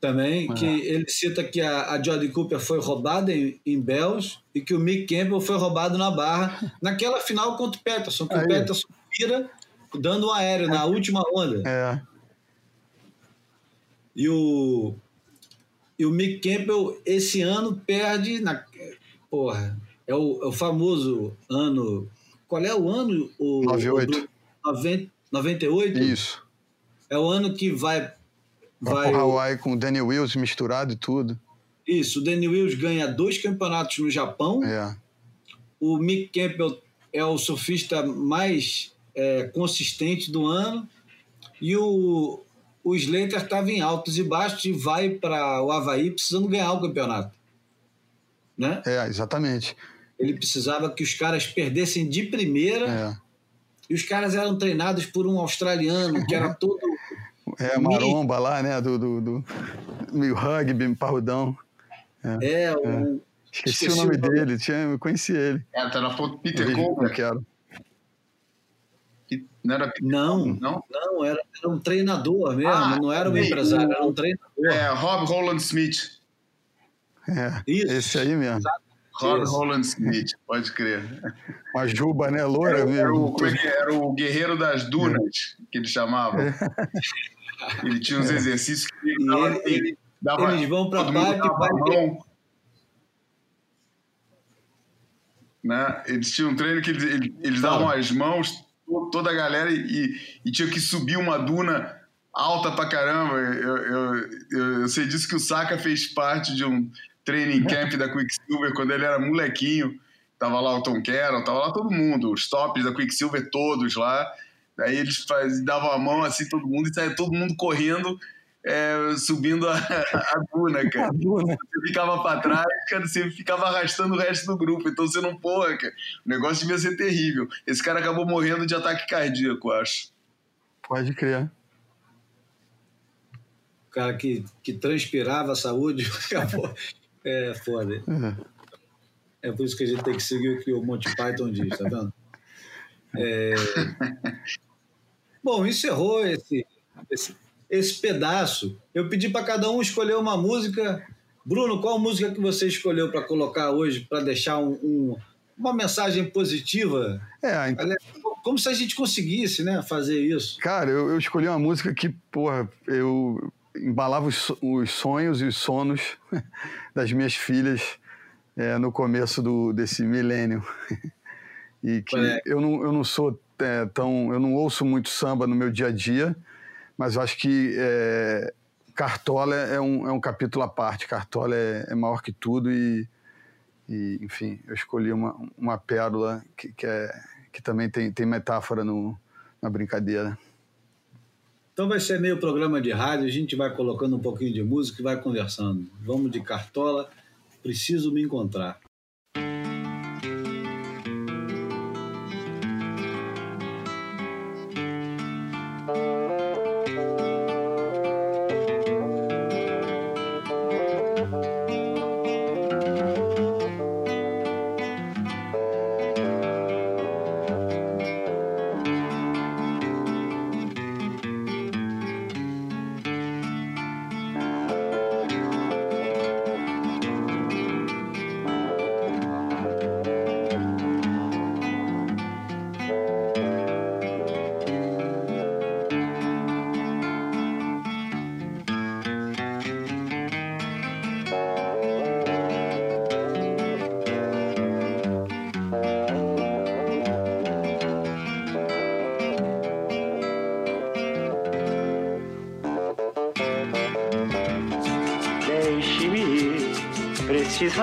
Também, que ele cita que a, a Jodie Cooper foi roubada em, em Bells e que o Mick Campbell foi roubado na barra naquela final contra o Peterson, que Aí. o Peterson vira dando um aéreo na última onda. É. E o, e o Mick Campbell esse ano perde na. Porra, é o, é o famoso ano. Qual é o ano? O, 98. O, 90, 98? Isso. É o ano que vai. Vai, vai Hawaii com o Danny Wills misturado e tudo. Isso, o Danny Wills ganha dois campeonatos no Japão. É. O Mick Campbell é o surfista mais é, consistente do ano. E o, o Slater estava em altos e baixos e vai para o Havaí precisando ganhar o campeonato. Né? É, exatamente. Ele precisava que os caras perdessem de primeira. É. E os caras eram treinados por um australiano que era todo. [laughs] É, maromba lá, né? Do, do, do meio rugby, parrudão. É, é, o... é. Esqueci, Esqueci, o nome, o nome. dele, tinha, eu conheci ele. É, tá na foto Peter Cole. quero. Não era Não, não, não era, era um treinador mesmo, ah, não era um empresário, era um treinador. É, Rob Holland Smith. É, Isso. esse aí mesmo. Rob Holland Smith, pode crer. Uma juba, né, loura era, mesmo. Era o, era o guerreiro das dunas, que ele chamava. É. Ele tinha uns exercícios que ele, dava, ele, ele, dava, eles vão para parque, mão. Né? Eles tinham um treino que eles, eles davam as mãos toda a galera e, e tinha que subir uma duna alta pra caramba. Eu, eu, eu, eu, sei disso que o Saka fez parte de um training camp da Quicksilver quando ele era molequinho. Tava lá o Tom Carroll, tava lá todo mundo, os tops da Quicksilver todos lá. Daí eles faz, davam a mão assim, todo mundo, e saia todo mundo correndo é, subindo a, [laughs] a duna, cara. A duna. Você ficava para trás, cara, você ficava arrastando o resto do grupo. Então você não, porra, cara. O negócio devia ser terrível. Esse cara acabou morrendo de ataque cardíaco, acho. Pode crer. O cara que, que transpirava a saúde [laughs] acabou. É foda. É. por isso que a gente tem que seguir o que o Monty Python diz, tá vendo? [laughs] É... Bom, encerrou esse, esse esse pedaço. Eu pedi para cada um escolher uma música. Bruno, qual música que você escolheu para colocar hoje para deixar um, um, uma mensagem positiva? É, como se a gente conseguisse, né, fazer isso. Cara, eu, eu escolhi uma música que, porra, eu embalava os, os sonhos e os sonos [laughs] das minhas filhas é, no começo do, desse milênio. [laughs] e que é. eu, não, eu não sou é, tão. Eu não ouço muito samba no meu dia a dia mas eu acho que é, Cartola é um, é um capítulo à parte. Cartola é, é maior que tudo e, e, enfim, eu escolhi uma, uma pérola que, que, é, que também tem, tem metáfora no, na brincadeira. Então vai ser meio programa de rádio, a gente vai colocando um pouquinho de música e vai conversando. Vamos de Cartola, preciso me encontrar.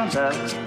Preciso andar,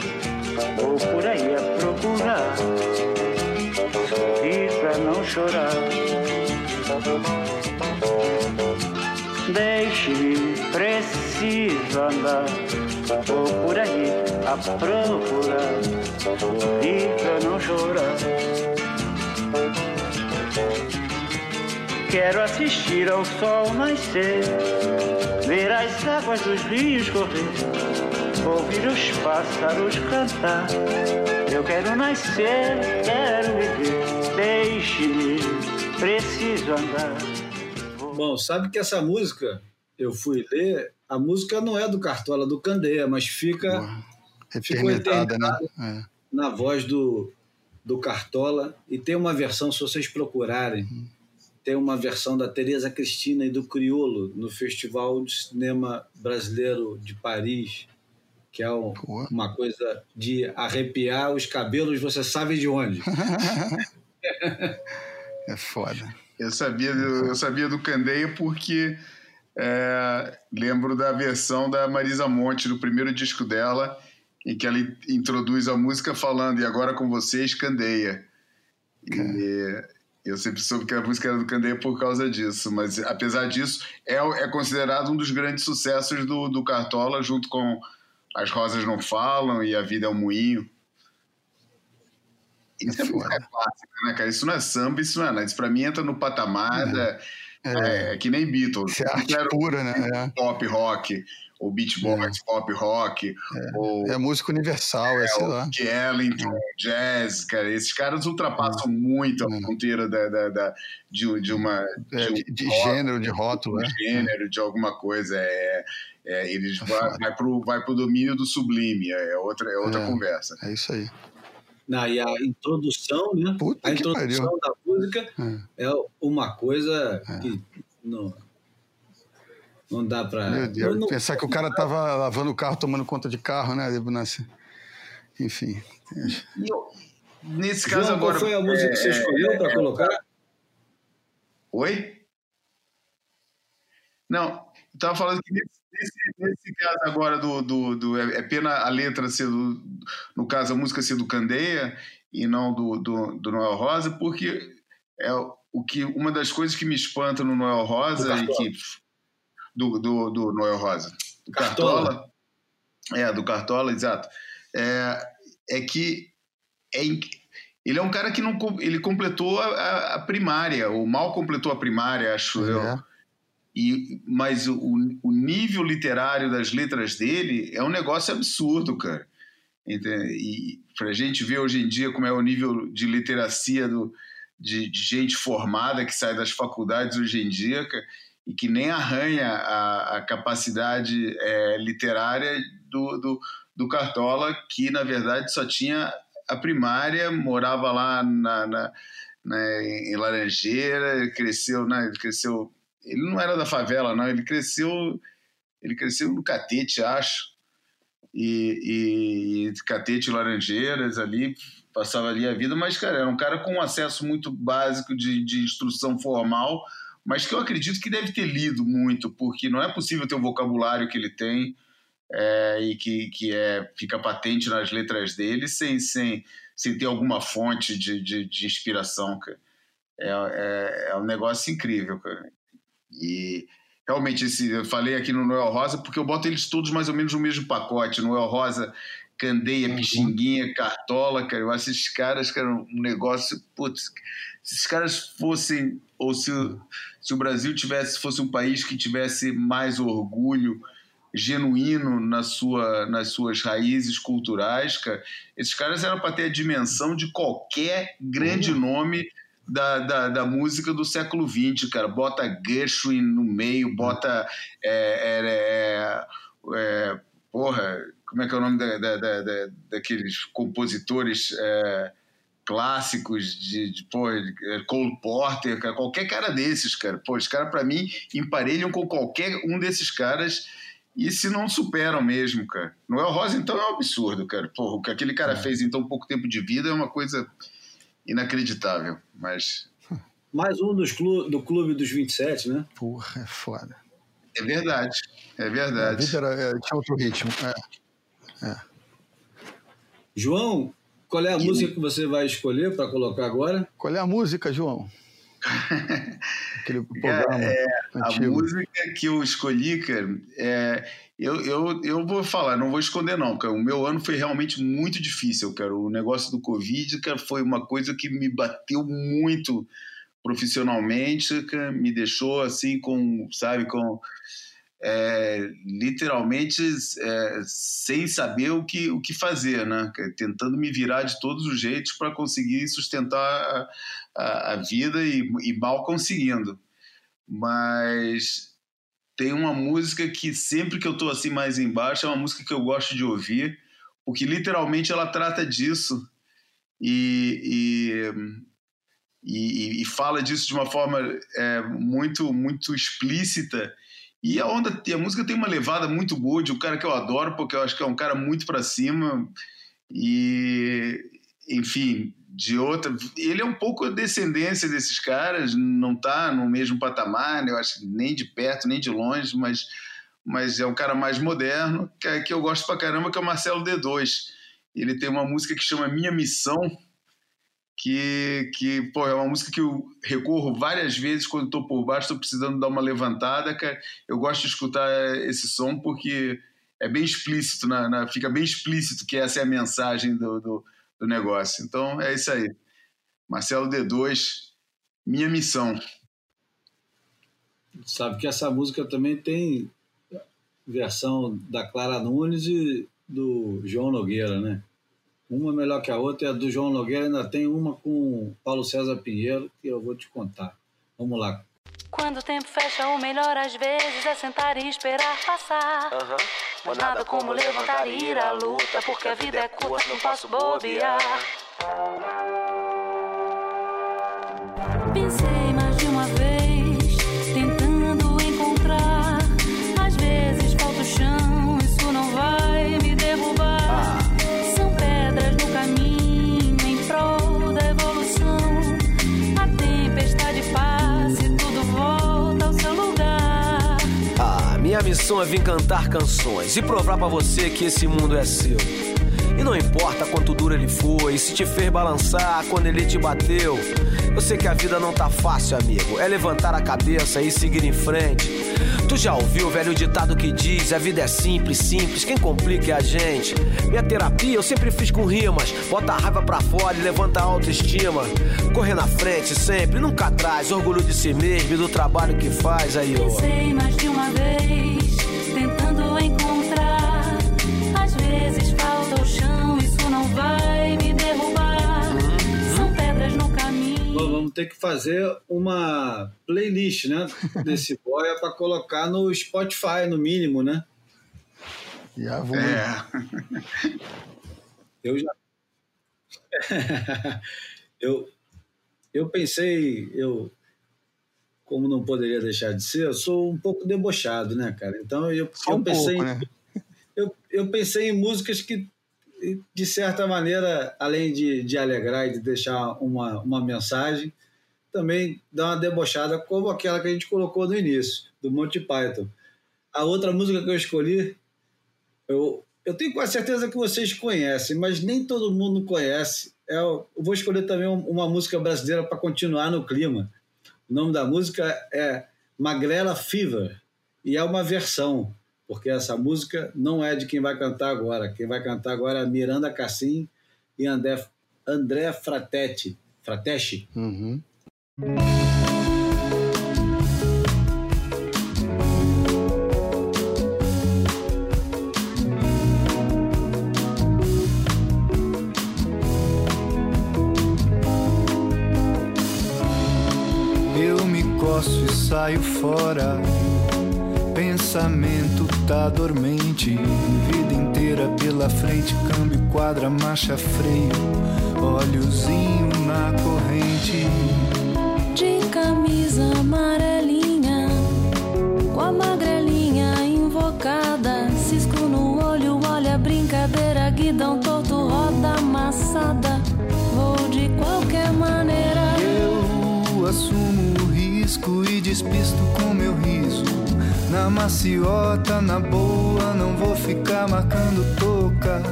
Bom, sabe que essa música, eu fui ler, a música não é do Cartola, do Candeia, mas fica. Ficou eternizada né? É. na voz do, do Cartola. E tem uma versão, se vocês procurarem, uhum. tem uma versão da Tereza Cristina e do Criolo no Festival de Cinema Brasileiro de Paris que é um, uma coisa de arrepiar os cabelos, você sabe de onde. [laughs] é foda. Eu sabia, do, eu sabia do Candeia porque é, lembro da versão da Marisa Monte, do primeiro disco dela, em que ela introduz a música falando, e agora com vocês, Candeia. E eu sempre soube que a música era do Candeia por causa disso, mas apesar disso, é, é considerado um dos grandes sucessos do, do Cartola, junto com as rosas não falam e a vida é um moinho. Isso é, é música clássica, né, cara? Isso não é samba, isso não é nada. Isso pra mim entra no patamar é. é, é que nem Beatles. Isso é arte pura, né? É. Pop rock, ou beatbox, é. pop rock. É, ou, é música universal, é, sei lá. Ellington, jazz, cara. Esses caras ultrapassam muito a fronteira da, da, da de, de uma... De, um de, de gênero, de rótulo. De né? gênero, de alguma coisa. É é, eles vai, vai para o domínio do sublime, é outra, é outra é, conversa. É isso aí. Não, e a introdução, né? Puta a introdução da música é, é uma coisa é. que não, não dá para. Meu Deus, não, pensar que o cara tava lavando o carro, tomando conta de carro, né? Enfim. Eu, nesse caso João, agora. Qual foi a música que você é, escolheu para é, colocar? Oi? Não, eu tava falando que nesse, Nesse, caso agora do, do, do, É pena a letra ser do. No caso, a música ser do Candeia e não do, do, do Noel Rosa, porque é o que uma das coisas que me espanta no Noel Rosa e que. Do, do, do Noel Rosa. Do Cartola. Cartola. É, do Cartola, exato. É, é que é, ele é um cara que não ele completou a, a primária, ou mal completou a primária, acho é. eu. E, mas o, o nível literário das letras dele é um negócio absurdo, cara. E para a gente ver hoje em dia como é o nível de literacia do, de, de, gente formada que sai das faculdades hoje em dia e que nem arranha a, a capacidade é, literária do, do, do, Cartola, que na verdade só tinha a primária, morava lá na, na, na em Laranjeira, cresceu, né, cresceu ele não era da favela, não. Ele cresceu, ele cresceu no Catete, acho. E, e Catete Laranjeiras ali, passava ali a vida, mas, cara, era um cara com um acesso muito básico de, de instrução formal, mas que eu acredito que deve ter lido muito, porque não é possível ter o vocabulário que ele tem é, e que, que é, fica patente nas letras dele sem, sem, sem ter alguma fonte de, de, de inspiração. Cara. É, é, é um negócio incrível. Cara. E realmente, esse, eu falei aqui no Noel Rosa porque eu boto eles todos mais ou menos no mesmo pacote. Noel Rosa, Candeia, uhum. Pixinguinha, Cartola, cara. Eu acho esses caras, cara, um negócio. Putz, se esses caras fossem. Ou se, se o Brasil tivesse fosse um país que tivesse mais orgulho genuíno na sua, nas suas raízes culturais, cara, esses caras eram para ter a dimensão de qualquer grande uhum. nome da, da, da, música do século XX, cara. Bota Gershwin no meio, bota. É, é, é, é, porra, como é que é o nome da, da, da daqueles compositores é, clássicos de, de, porra, Cole Porter, cara, qualquer cara desses, cara. Pô, os caras, para mim, emparelham com qualquer um desses caras e se não superam mesmo, cara. Noel Rosa, então, é um absurdo, cara. Porra, o que aquele cara é. fez em tão pouco tempo de vida é uma coisa inacreditável, mas... Mais um dos clu do Clube dos 27, né? Porra, é foda. É verdade, é verdade. A vida era, é, tinha outro ritmo, é. é. João, qual é a que... música que você vai escolher para colocar agora? Qual é a música, João? [laughs] Aquele programa é, é, A música que eu escolhi, cara, é, eu, eu, eu vou falar, não vou esconder não, cara. O meu ano foi realmente muito difícil, cara. O negócio do Covid, cara, foi uma coisa que me bateu muito profissionalmente, cara, me deixou assim com, sabe, com é, literalmente é, sem saber o que, o que fazer, né? Tentando me virar de todos os jeitos para conseguir sustentar a, a, a vida e, e mal conseguindo. Mas tem uma música que sempre que eu estou assim mais embaixo é uma música que eu gosto de ouvir, porque literalmente ela trata disso e, e, e, e fala disso de uma forma é, muito muito explícita. E a onda, a música tem uma levada muito boa de um cara que eu adoro, porque eu acho que é um cara muito para cima e enfim, de outra. Ele é um pouco a descendência desses caras, não está no mesmo patamar, eu acho nem de perto, nem de longe, mas, mas é um cara mais moderno, que, é, que eu gosto pra caramba, que é o Marcelo D2. Ele tem uma música que chama Minha Missão, que, que pô, é uma música que eu recorro várias vezes quando estou por baixo, estou precisando dar uma levantada, cara. Eu gosto de escutar esse som porque é bem explícito, na, na fica bem explícito que essa é a mensagem do, do do negócio. Então é isso aí. Marcelo D2, minha missão. Sabe que essa música também tem versão da Clara Nunes e do João Nogueira, né? Uma melhor que a outra, e a do João Nogueira ainda tem uma com Paulo César Pinheiro, que eu vou te contar. Vamos lá. Quando o tempo fecha, o melhor às vezes é sentar e esperar passar. Uhum. Mas nada como levantar e ir à luta, porque a vida é curta, não posso bobear. Missão é vir cantar canções e provar para você que esse mundo é seu. E não importa quanto duro ele foi, se te fez balançar quando ele te bateu. Eu sei que a vida não tá fácil, amigo. É levantar a cabeça e seguir em frente. Tu já ouviu o velho ditado que diz: a vida é simples, simples, quem complica é a gente. Minha terapia eu sempre fiz com rimas. Bota a raiva pra fora e levanta a autoestima. Correr na frente sempre, nunca atrás. Orgulho de si mesmo e do trabalho que faz aí, ó. Pensei mais de uma vez, chão, isso não vai me derrubar. São pedras no caminho. Bom, vamos ter que fazer uma playlist, né? [laughs] Desse boia para colocar no Spotify, no mínimo, né? Já vou. É. Eu já. [laughs] eu, eu pensei, eu, como não poderia deixar de ser, eu sou um pouco debochado, né, cara? Então eu, Só eu um pensei, pouco, né? eu, eu pensei em músicas que, de certa maneira, além de, de alegrar e de deixar uma, uma mensagem, também dá uma debochada, como aquela que a gente colocou no início, do Monty Python. A outra música que eu escolhi, eu, eu tenho quase certeza que vocês conhecem, mas nem todo mundo conhece. É, eu vou escolher também uma música brasileira para continuar no clima. O nome da música é Magrela Fever e é uma versão, porque essa música não é de quem vai cantar agora. Quem vai cantar agora é Miranda Cassim e André, André Fratetti. Frateschi. Uhum. Eu me coço e saio fora. Pensamento tá dormente. Vida inteira pela frente, câmbio, quadra, marcha, freio. Olhozinho na corrente. De camisa amarelinha, com a magrelinha invocada. Cisco no olho, olha a brincadeira, guidão torto, roda amassada. Vou de qualquer maneira. Eu assumo o risco e despisto com meu riso. Na maciota, na boa, não vou ficar marcando toca.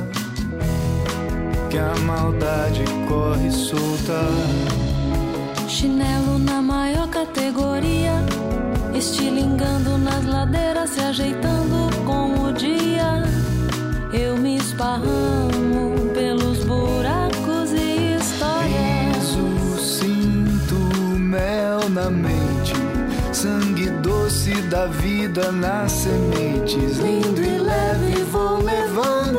Que a maldade corre solta. Chinelo na maior categoria, estilingando nas ladeiras, se ajeitando com o dia. Eu me esparramo da vida nas sementes. Lindo e leve vou levando.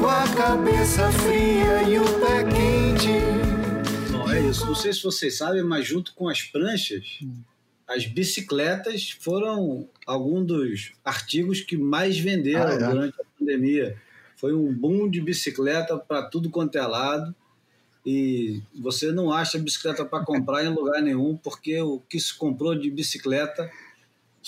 Com a cabeça fria e o pé quente. Bom, é isso. Não sei se vocês sabem, mas junto com as pranchas, as bicicletas foram alguns dos artigos que mais venderam Ah, é? durante a pandemia. Foi um boom de bicicleta para tudo quanto é lado. E você não acha bicicleta para comprar em lugar nenhum, porque o que se comprou de bicicleta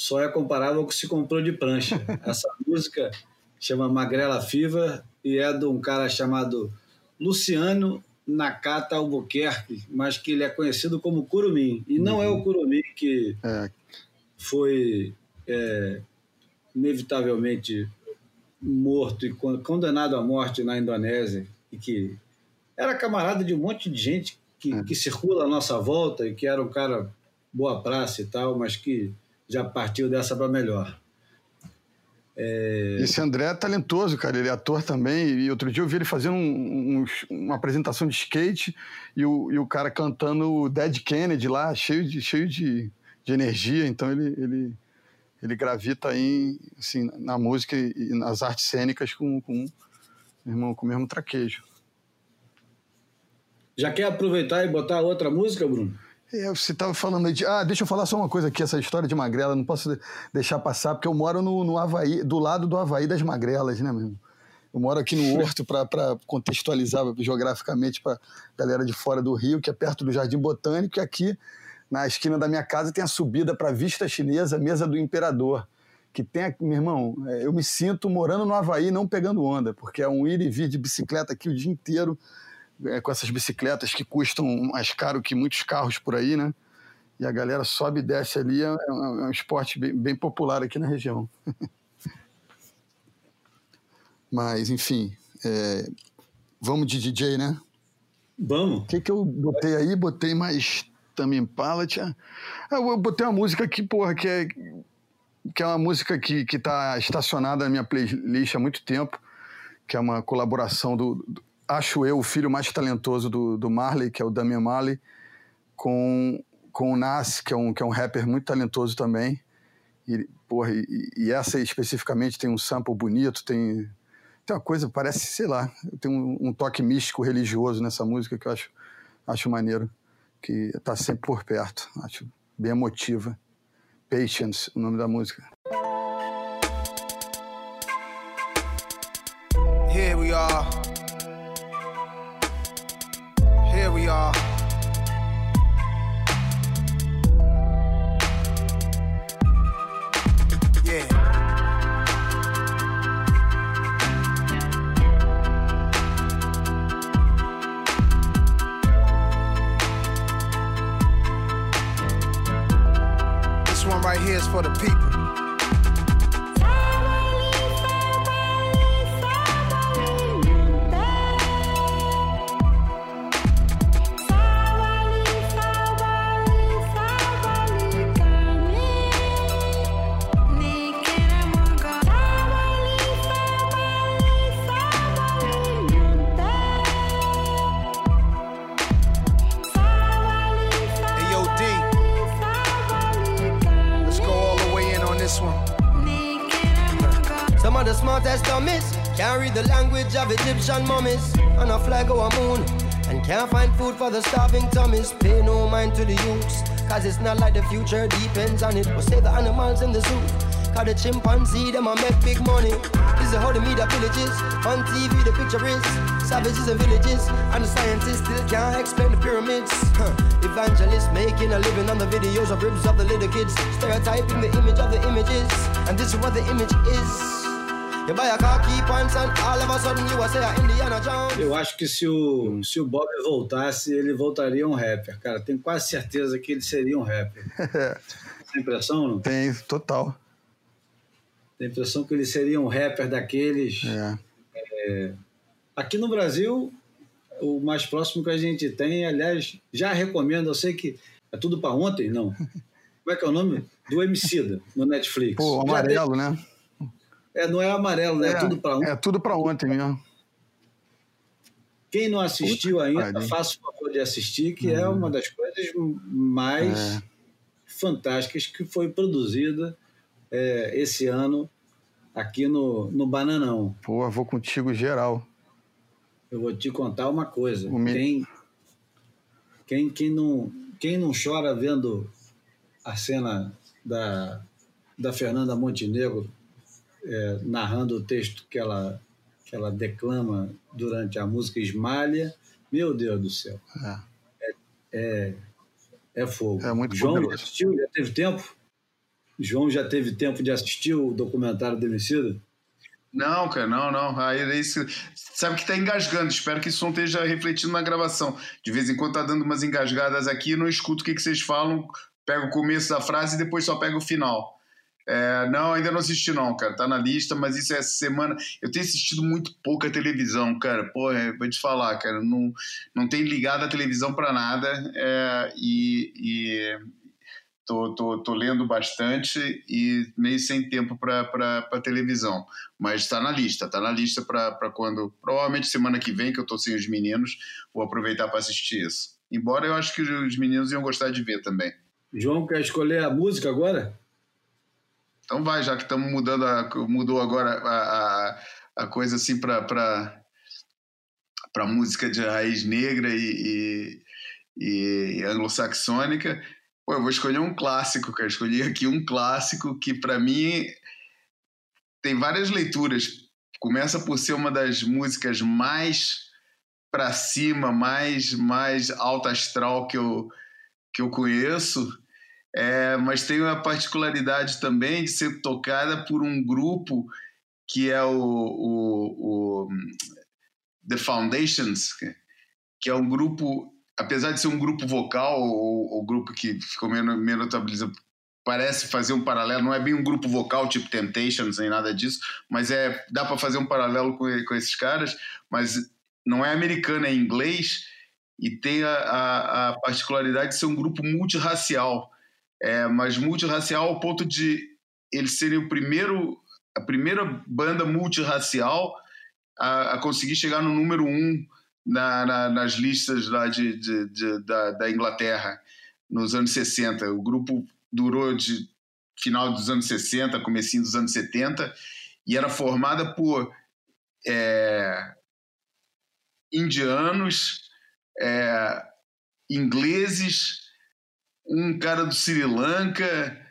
só é comparável ao que se comprou de prancha. Essa [laughs] música chama Magrela Fever e é de um cara chamado Luciano Nakata Albuquerque, mas que ele é conhecido como Curumim. E não é o Curumim que É, foi é, inevitavelmente morto e con- condenado à morte na Indonésia e que era camarada de um monte de gente que, que circula à nossa volta e que era um cara boa praça e tal, mas que já partiu dessa para melhor. Esse André é talentoso, cara. Ele é ator também. E outro dia eu vi ele fazendo um- um- uma apresentação de skate e o, e o cara cantando o Dead Kennedy lá, cheio de, cheio de, de energia. Então ele, ele, ele gravita aí assim, na música e e nas artes cênicas com, com, irmão, com o mesmo traquejo. Já quer aproveitar e botar outra música, Bruno? É, você estava falando de. Ah, deixa eu falar só uma coisa aqui, essa história de magrela, não posso de- deixar passar, porque eu moro no, no Havaí, do lado do Havaí das Magrelas, né, mesmo? Eu moro aqui no [laughs] Horto para contextualizar geograficamente para galera de fora do Rio, que é perto do Jardim Botânico, e aqui na esquina da minha casa tem a subida para a Vista Chinesa, Mesa do Imperador. Que tem, meu irmão, é, eu me sinto morando no Havaí, não pegando onda, porque é um ir e vir de bicicleta aqui o dia inteiro é, com essas bicicletas que custam mais caro que muitos carros por aí, né? E a galera sobe e desce ali, é, é um, é um esporte bem, bem popular aqui na região. [laughs] Mas, enfim, é, vamos de DJ, né? Vamos. O que, que eu botei aí? Botei mais também Pallet. Ah, eu botei uma música que, porra, que é, que é uma música que, que tá estacionada na minha playlist há muito tempo, que é uma colaboração do, do- acho eu, o filho mais talentoso do, do Marley, que é o Damian Marley, com, com o Nas, que é, um, que é um rapper muito talentoso também. E, porra, e, e essa especificamente tem um sample bonito, tem, tem uma coisa, parece, sei lá, tem um, um toque místico religioso nessa música que eu acho, acho maneiro, que tá sempre por perto, acho bem emotiva. Patience, o nome da música. Future depends on it. But save the animals in the zoo, cause the chimpanzee them a make big money. This is how the media villages, on TV the picture is savages and villages, and the scientists still can't explain the pyramids. Evangelists making a living on the videos of ribs of the little kids, stereotyping the image of the images, and this is what the image is. Eu acho que se o, se o Bob voltasse, ele voltaria um rapper, cara. Tenho quase certeza que ele seria um rapper. [laughs] Tem impressão, não? Tem, total. Tem impressão que ele seria um rapper daqueles. É. É, Aqui no Brasil, o mais próximo que a gente tem, aliás, já recomendo, eu sei que é tudo para ontem, não. [laughs] Como é que é o nome? Do Emicida, no Netflix. Pô, amarelo, né? É, não é amarelo, né? É, tudo para ontem. É tudo pra ontem mesmo. Quem não assistiu Puta ainda, faça o favor de assistir, que é uma das coisas mais É. fantásticas que foi produzida é, esse ano aqui no, no Bananão. Pô, vou contigo geral. Eu vou te contar uma coisa. Me- Quem, quem, quem, não, quem não chora vendo a cena da, da Fernanda Montenegro é, narrando o texto que ela, que ela declama durante a música Esmalha, meu Deus do céu. É. É, é fogo. É muito João já poderoso. assistiu? Já teve tempo? João já teve tempo de assistir o documentário do Emicida? Não, cara, não, não. Aí é isso. Sabe que tá engasgando. Espero que isso não esteja refletindo na gravação. De vez em quando tá dando umas engasgadas aqui, não escuto o que, que vocês falam, pego o começo da frase e depois só pego o final. É, não, ainda não assisti, não, cara. Tá na lista, mas isso é essa semana. Eu tenho assistido muito pouca televisão, cara. Porra, vou te falar, cara. Não, não tenho ligado a televisão pra nada. É, e. e tô, tô, tô lendo bastante e meio sem tempo para televisão. Mas está na lista, está na lista para quando. Provavelmente semana que vem, que eu tô sem os meninos, vou aproveitar para assistir isso. Embora eu acho que os meninos iam gostar de ver também. João quer escolher a música agora? Então vai, já que estamos mudando, a, mudou agora a, a, a coisa assim para para música de raiz negra e, e, e anglo-saxônica. Pô, eu vou escolher um clássico, cara. Escolhi aqui um clássico que para mim tem várias leituras. Começa por ser uma das músicas mais para cima, mais mais alta astral que eu que eu conheço. É, mas tem a particularidade também de ser tocada por um grupo que é o, o, o The Foundations, que é um grupo, apesar de ser um grupo vocal, o, o grupo que ficou menos, menos notabilizado, parece fazer um paralelo, não é bem um grupo vocal tipo Temptations nem nada disso, mas é dá para fazer um paralelo com, com esses caras, mas não é americano, é inglês e tem a, a, a particularidade de ser um grupo multirracial é, mas multirracial ao ponto de eles serem o primeiro, a primeira banda multirracial a, a conseguir chegar no número um na, na, nas listas lá de, de, de da, da, Inglaterra nos anos 60. O grupo durou de final dos anos 60, comecinho dos anos 70 e era formada por é, indianos, é, ingleses, um cara do Sri Lanka,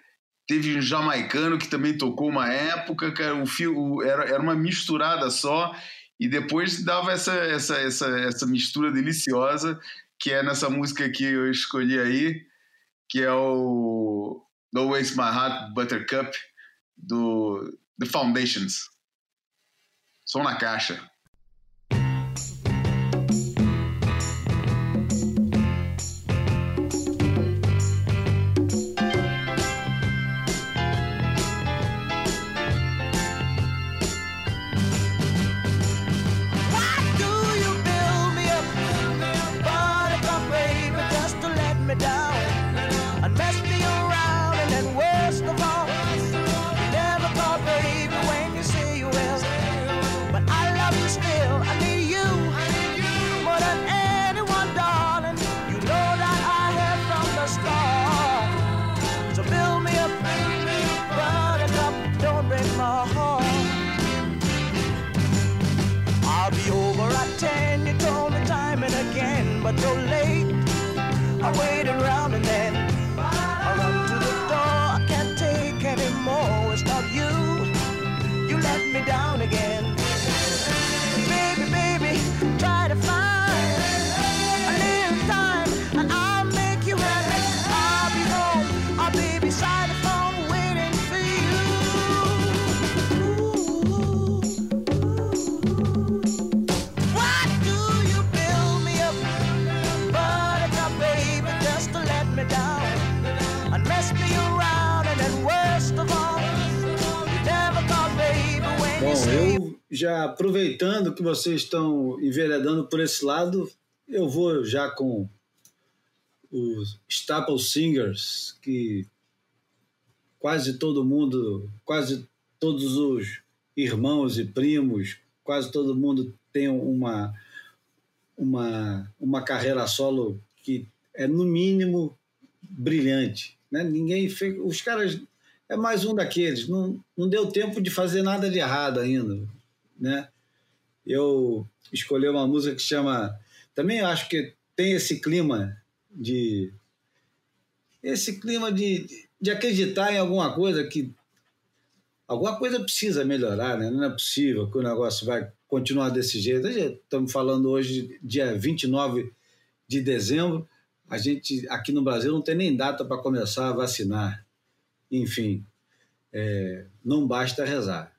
teve um jamaicano que também tocou uma época, cara, o fio, era, era uma misturada só, e depois dava essa, essa, essa, essa mistura deliciosa, que é nessa música que eu escolhi aí, que é o Don't Waste My Heart Buttercup, do The Foundations. Som na caixa. Já aproveitando que vocês estão enveredando por esse lado, eu vou já com os Staple Singers, que quase todo mundo, quase todos os irmãos e primos, quase todo mundo tem uma, uma, uma carreira solo que é, no mínimo, brilhante. Né? Ninguém fez. Os caras. É mais um daqueles. Não, não deu tempo de fazer nada de errado ainda. Né? Eu escolhi uma música que chama. Também acho que tem esse clima de. Esse clima de, de acreditar em alguma coisa que. Alguma coisa precisa melhorar, né? Não é possível que o negócio vai continuar desse jeito. Estamos falando hoje, dia 29 de dezembro. A gente aqui no Brasil não tem nem data para começar a vacinar. Enfim, é, não basta rezar.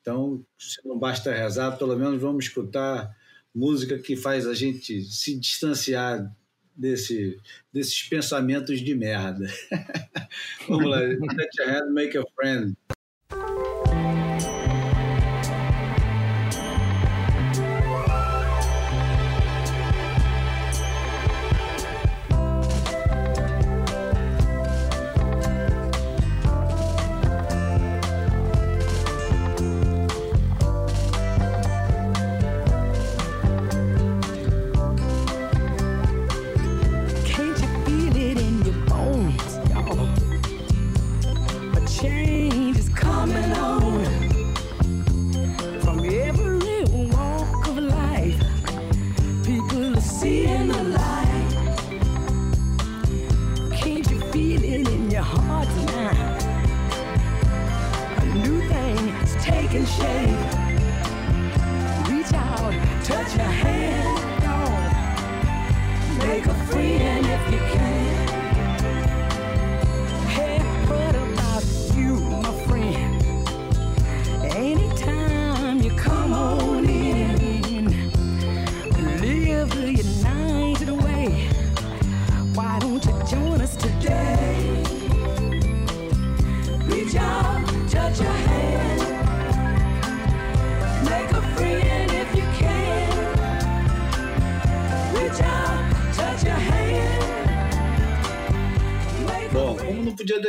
Então, se não basta rezar, pelo menos vamos escutar música que faz a gente se distanciar desse, desses pensamentos de merda. [laughs] vamos lá, Let your make a friend.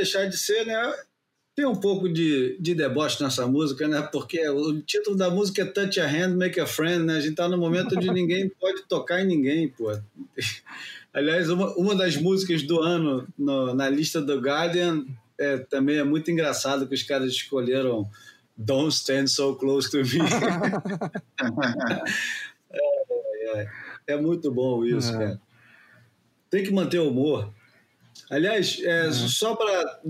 Deixar de ser, né? Tem um pouco de, de deboche nessa música, né? Porque o título da música é Touch a Hand, Make a Friend, né? A gente tá no momento onde ninguém pode tocar em ninguém, pô. [laughs] Aliás, uma, uma das músicas do ano no- na lista do Guardian é, também é muito engraçado que os caras escolheram Don't Stand So Close to Me. [laughs] [laughs] é, é, é muito bom isso, É. cara. Tem que manter o humor. Aliás, é, só para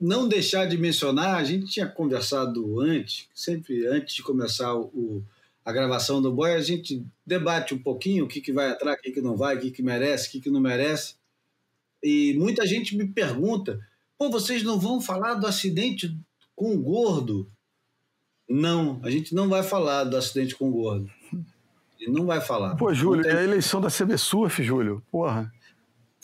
não deixar de mencionar, a gente tinha conversado antes, sempre antes de começar o, a gravação do Boy, a gente debate um pouquinho o que, que vai entrar, o que, que não vai, o que, que merece, o que, que não merece. E muita gente me pergunta: pô, vocês não vão falar do acidente com o gordo? Não, a gente não vai falar do acidente com o gordo. E não vai falar. Pô, Júlio, tem- e a eleição da CB Surf, Júlio? Porra.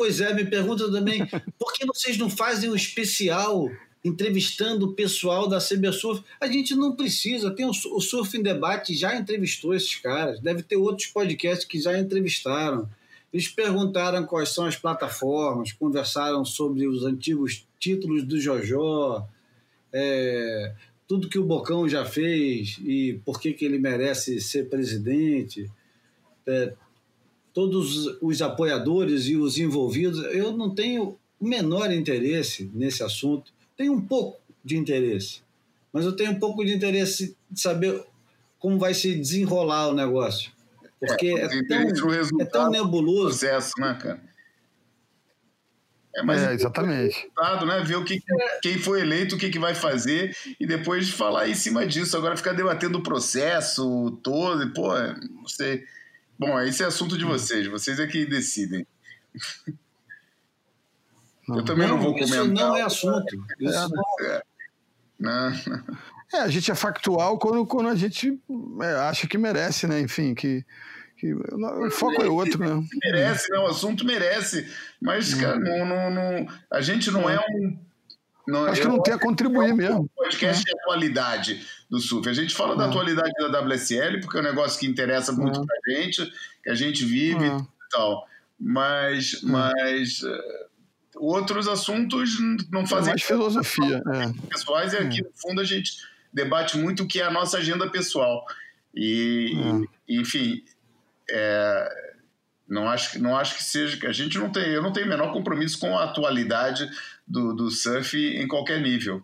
Pois é, me pergunta também, por que vocês não fazem um especial entrevistando o pessoal da CB Surf? A gente não precisa, tem o, o Surf em Debate já entrevistou esses caras, deve ter outros podcasts que já entrevistaram. Eles perguntaram quais são as plataformas, conversaram sobre os antigos títulos do Jojó, é, tudo que o Bocão já fez e por que, que ele merece ser presidente. É, todos os apoiadores e os envolvidos, eu não tenho o menor interesse nesse assunto. Tenho um pouco de interesse, mas eu tenho um pouco de interesse de saber como vai se desenrolar o negócio. Porque é, tem tão, é resultado tão nebuloso. processo, né, cara? É, mas É, exatamente. resultado, né? Ver o que, quem foi eleito, o que, que vai fazer e depois falar em cima disso. Agora ficar debatendo o processo todo, e, pô, não sei. Bom, esse é assunto de vocês, vocês é que decidem. Eu também não, vou isso comentar. não é assunto. Isso não- É. É, a gente é factual quando, quando a gente é, acha que merece, né? Enfim, que, que o foco é outro, né? Merece, né? O assunto merece. Mas, cara, não, não, não- a gente não é um. Não, Acho que não tem a contribuir mesmo. podcast de atualidade do surf. A gente fala da atualidade da WSL, porque é um negócio que interessa muito pra gente, que a gente vive Ah. e tal. Mas, mas eh, outros assuntos não É fazem mais filosofia. É. pessoais, e aqui no fundo a gente debate muito o que é a nossa agenda pessoal. E, e, enfim, é, não, acho, que- não acho que seja. A gente não tem. Eu não tenho o menor compromisso com a atualidade do, do surf em qualquer nível.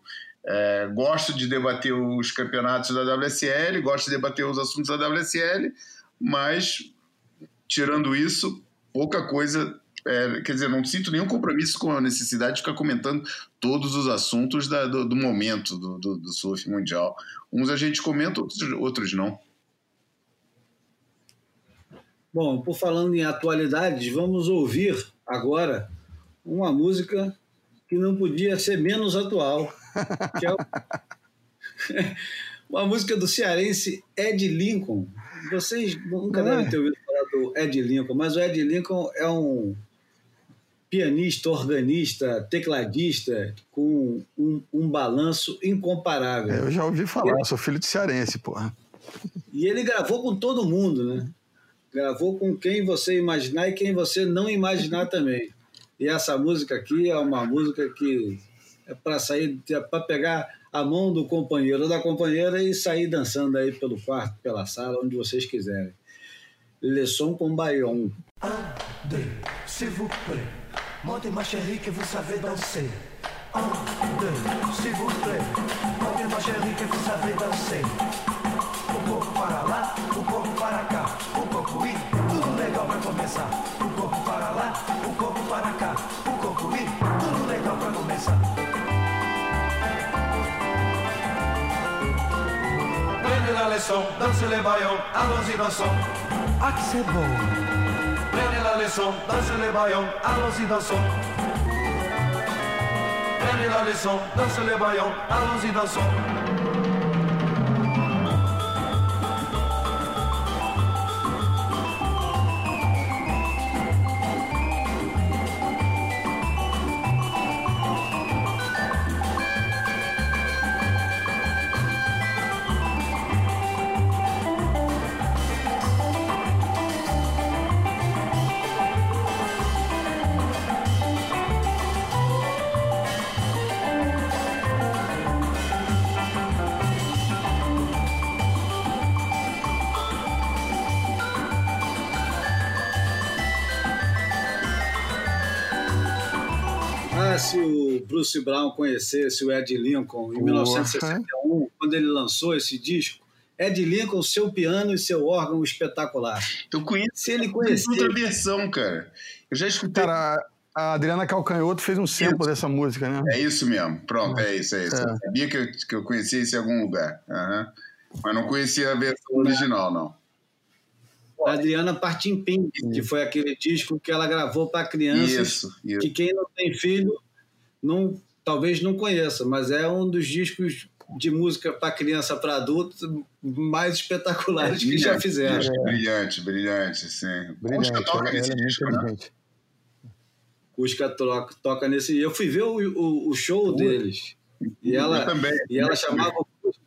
É, gosto de debater os campeonatos da WSL, gosto de debater os assuntos da WSL, mas tirando isso, pouca coisa. é, quer dizer, não sinto nenhum compromisso com a necessidade de ficar comentando todos os assuntos da- do, do momento do, do, do surf mundial. Uns a gente comenta, outros, outros não. Bom, por falando em atualidades, vamos ouvir agora uma música que não podia ser menos atual, que é o- [laughs] uma música do cearense Ed Lincoln. Vocês nunca devem ter ouvido falar do Ed Lincoln, mas o Ed Lincoln é um pianista, organista, tecladista com um, um balanço incomparável. É, eu já ouvi falar, eu sou filho de cearense, porra. E ele gravou com todo mundo, né? Gravou com quem você imaginar e quem você não imaginar também. E essa música aqui é uma música que é para sair, é para pegar a mão do companheiro ou da companheira e sair dançando aí pelo quarto, pela sala, onde vocês quiserem. Leçon com Bayon. deux, s'il vous plaît. Montez ma chérie que vous savez danser. Deux, s'il vous plaît. Montez ma chérie que vous savez danser. Um pouco para lá, um pouco leçon, dansez les baillons, allons-y dansons. Ah c'est beau. Prenez la leçon, dansez les baillons, allons-y dansons. Prenez la leçon, dansez les baillons, allons-y dansons. Bruce Brown conhecesse o Ed Lincoln em Porra. 1961, quando ele lançou esse disco, Ed Lincoln, seu piano e seu órgão espetacular. Eu conheço Se ele outra conhecer, versão, cara. Eu já escutei. Cara, a Adriana Calcanhoto fez um sample dessa música, né? É isso mesmo. Pronto, é isso, é isso. É. Eu sabia que eu, que eu conhecia isso em algum lugar. Aham. Mas não conhecia a versão original, não. a Adriana Partimpim, que foi aquele disco que ela gravou para crianças, Isso, isso. que quem não tem filho não, talvez não conheça, mas é um dos discos de música para criança, para adulto, mais espetaculares que já fizeram. Brilhante, brilhante, sim. Brilhante, Puxa, toca nesse é muito disco, né? Cusca toca, toca nesse. Eu fui ver o, o, o show deles. E ela, Eu também. e ela chamava o Cusca-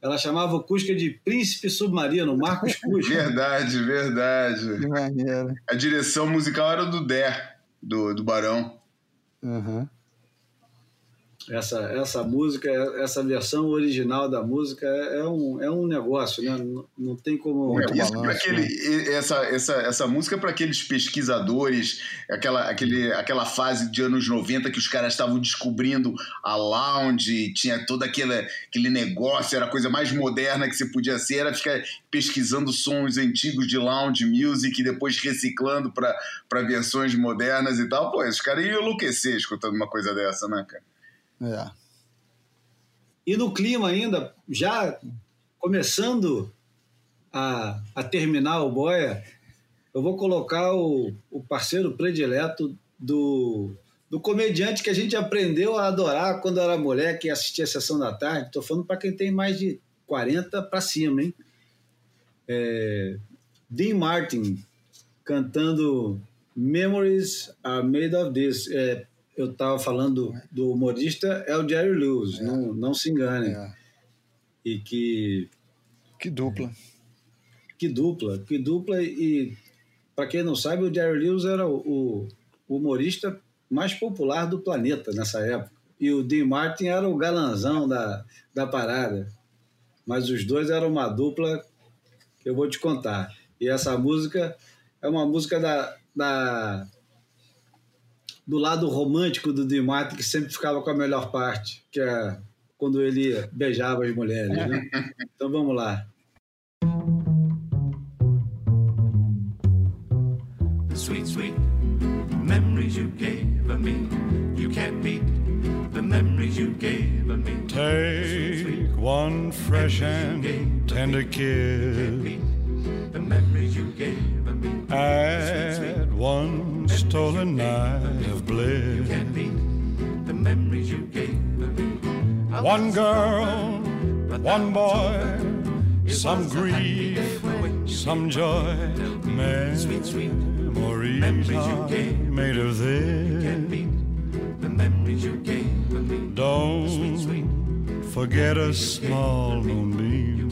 ela chamava o Cusca de Príncipe Submarino, Marcos Cusca. Verdade, verdade. Que maneiro. A direção musical era do Dé, do, do Barão. Uhum. Essa, essa música, essa versão original da música é, é um, é um negócio, né? Não, não tem como. É, isso pra aquele, essa, essa, essa música para aqueles pesquisadores, aquela, aquele, aquela fase de anos 90 que os caras estavam descobrindo a lounge, tinha todo aquele, aquele negócio, era a coisa mais moderna que você podia ser, era ficar pesquisando sons antigos de lounge music e depois reciclando para versões modernas e tal. Pô, esses caras iam enlouquecer escutando uma coisa dessa, né, cara? É. E no clima ainda, já começando a, a terminar o boia, eu vou colocar o, o parceiro predileto do, do comediante que a gente aprendeu a adorar quando era moleque e assistia a sessão da tarde. Estou falando para quem tem mais de 40 para cima, hein? É, Dean Martin cantando Memories Are Made of This. É, eu estava falando do humorista é o Jerry Lewis, é. não, não se engane. É. E que. Que dupla. Que dupla, que dupla. E, para quem não sabe, o Jerry Lewis era o, o, humorista mais popular do planeta nessa época. E o Dean Martin era o galanzão da, da parada. Mas os dois eram uma dupla que eu vou te contar. E essa música é uma música da, da do lado romântico do Dimati, que sempre ficava com a melhor parte, que é quando ele beijava as mulheres. Né? [laughs] Então vamos lá. The sweet, sweet memories you gave me, you can't beat the memories you gave me. Take one fresh and tender kiss. The memories you gave. Add one stolen night of bliss. The memories you gave me. One girl, one boy, some grief, some joy. Memories are made of this. The memories you gave me. Don't forget a small moonbeam.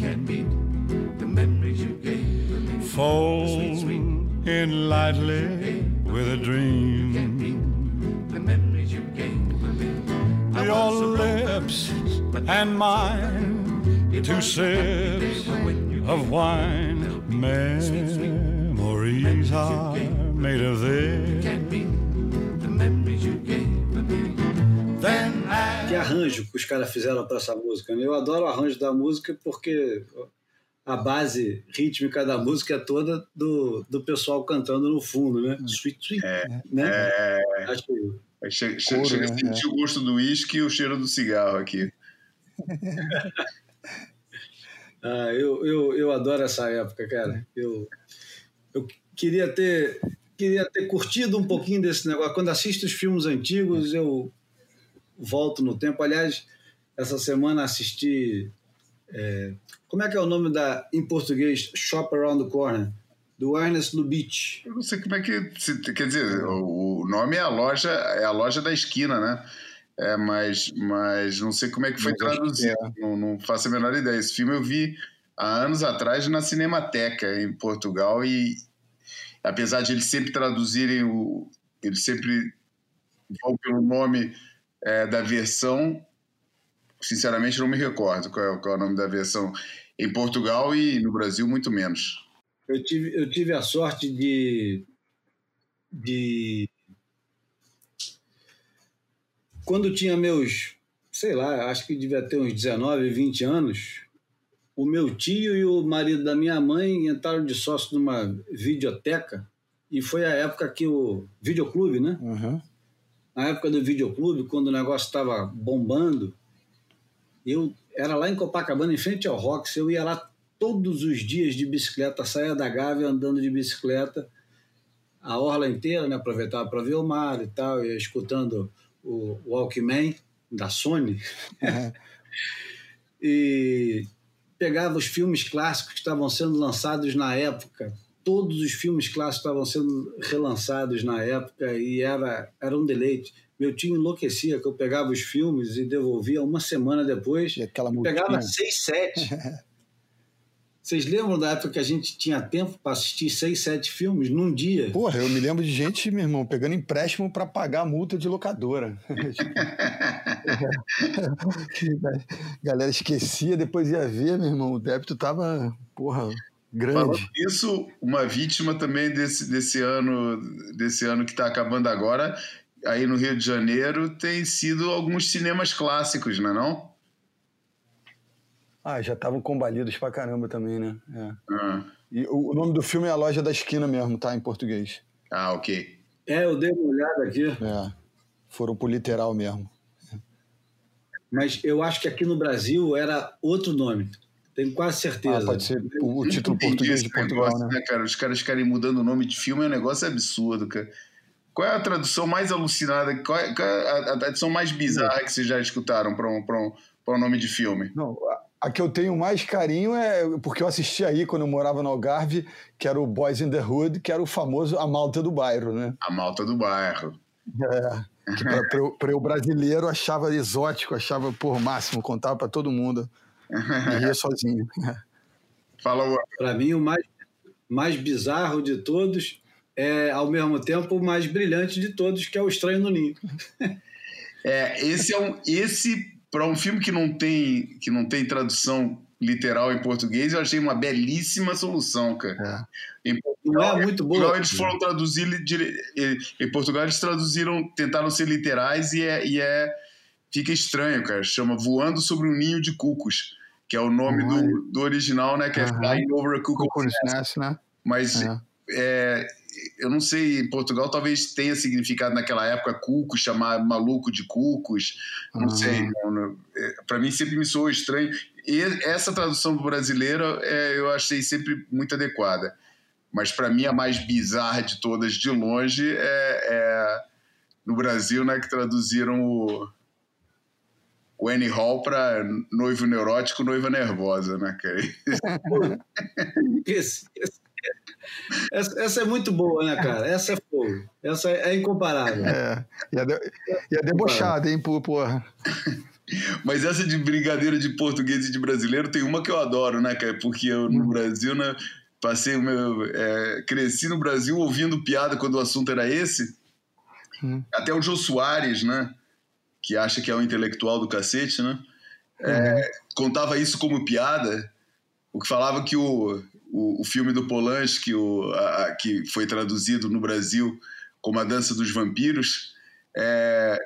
The memories you gave Fold in lightly with a dream. The memories you gave. Your lips and mine, two sips of wine. Memories are made of this. Que arranjo que os caras fizeram para essa música. né? Eu adoro o arranjo da música porque a base rítmica da música é toda do, do pessoal cantando no fundo, né? Sweet, sweet. né? É, Acho que chega chega, Couro, chega a né? sentir o gosto do uísque e o cheiro do cigarro aqui. [laughs] Ah, eu, eu, eu adoro essa época, cara. Eu, eu queria ter queria ter curtido um pouquinho desse negócio. Quando assisto os filmes antigos, eu volto no tempo. Aliás, essa semana assisti. É, como é que é o nome da em português? Shop Around the Corner, do Ernest Lubitsch. Eu não sei como é que. se- quer dizer, o, o nome é a loja, é a loja da esquina, né? É, mas, mas não sei como é que foi traduzido. Não, não faço a menor ideia. Esse filme eu vi há anos atrás na Cinemateca, em Portugal, e apesar de eles sempre traduzirem o. Eles sempre vão pelo nome é, da versão, sinceramente não me recordo qual é, qual é o nome da versão em Portugal e no Brasil, muito menos. Eu tive, eu tive a sorte de, de. Quando tinha meus, sei lá, acho que devia ter uns 19, 20 anos, o meu tio e o marido da minha mãe entraram de sócio numa videoteca e foi a época que o. Videoclube, né? Uhum. Na época do videoclube, quando o negócio estava bombando, eu era lá em Copacabana, em frente ao Rox, eu ia lá todos os dias de bicicleta, saía da Gávea andando de bicicleta, a orla inteira, né? aproveitava para ver o mar e tal, ia escutando o Walkman da Sony. [laughs] e pegava os filmes clássicos que estavam sendo lançados na época. Todos os filmes clássicos estavam sendo relançados na época e era, era um deleite. Meu tio enlouquecia que eu pegava os filmes e devolvia uma semana depois. E aquela pegava multinha. seis, sete. [laughs] Vocês lembram da época que a gente tinha tempo para assistir seis, sete filmes num dia? Porra, eu me lembro de gente, meu irmão, pegando empréstimo para pagar a multa de locadora. [laughs] galera esquecia, depois ia ver, meu irmão. O débito tava, porra, grande. Falando isso, uma vítima também desse, desse ano, desse ano que está acabando agora, aí no Rio de Janeiro, tem sido alguns cinemas clássicos, não é não? Ah, já estavam combalidos pra caramba também, né? É. Ah. E o, o nome do filme é A Loja da Esquina mesmo, tá? Em português. Ah, ok. É, eu dei uma olhada aqui. É. Foram pro literal mesmo. Mas eu acho que aqui no Brasil era outro nome. Tenho quase certeza. Ah, pode ser o, o título português de Portugal, negócio, né? cara? Os caras ficarem mudando o nome de filme é um negócio absurdo, cara. Qual é a tradução mais alucinada? Qual é, qual é a, a tradução mais bizarra que vocês já escutaram para um, pra um, pra um nome de filme? Não, a, a que eu tenho mais carinho é porque eu assisti aí quando eu morava no Algarve, que era o Boys in the Hood, que era o famoso A Malta do Bairro, né? A Malta do Bairro. É, pra eu brasileiro achava exótico, achava por máximo, contava pra todo mundo. E ria sozinho. Fala, Para mim, o mais, mais bizarro de todos é, ao mesmo tempo, o mais brilhante de todos, que é o Estranho no Ninho. [laughs] É, esse é um. Esse, para um filme que não, tem, que não tem tradução literal em português, eu achei uma belíssima solução, cara. Em Não é muito boa. Portugal, eles foram traduzir. Em Portugal, eles traduziram, tentaram ser literais e é. E é fica estranho, cara. Chama Voando sobre um Ninho de Cucos, que é o nome do, do original, né? Que é Aham. Flying Over a Cuckoo's. Nest, né? Mas É. é, eu não sei, em Portugal talvez tenha significado naquela época cuco, chamar maluco de cucos, não Ah. sei. É, Para mim sempre me soou estranho. E essa tradução brasileira é, eu achei sempre muito adequada. Mas para mim a mais bizarra de todas, de longe, é, é no Brasil, né, que traduziram o, o Annie Hall para noivo neurótico, noiva nervosa, né, cara? [laughs] Esse- essa, essa é muito boa, né, cara? Essa é fogo. Essa é incomparável. É. E a, de, e a debochada, hein, porra. Mas essa de brincadeira de português e de brasileiro tem uma que eu adoro, né, cara? Porque eu no Brasil, né, passei o meu. é, cresci no Brasil ouvindo piada quando o assunto era esse. Hum. Até o Jô Soares, né? Que acha que é um intelectual do cacete, né? é, contava isso como piada, o que falava que o, o, o filme do Polanski, o, a- que foi traduzido no Brasil como A Dança dos Vampiros, é,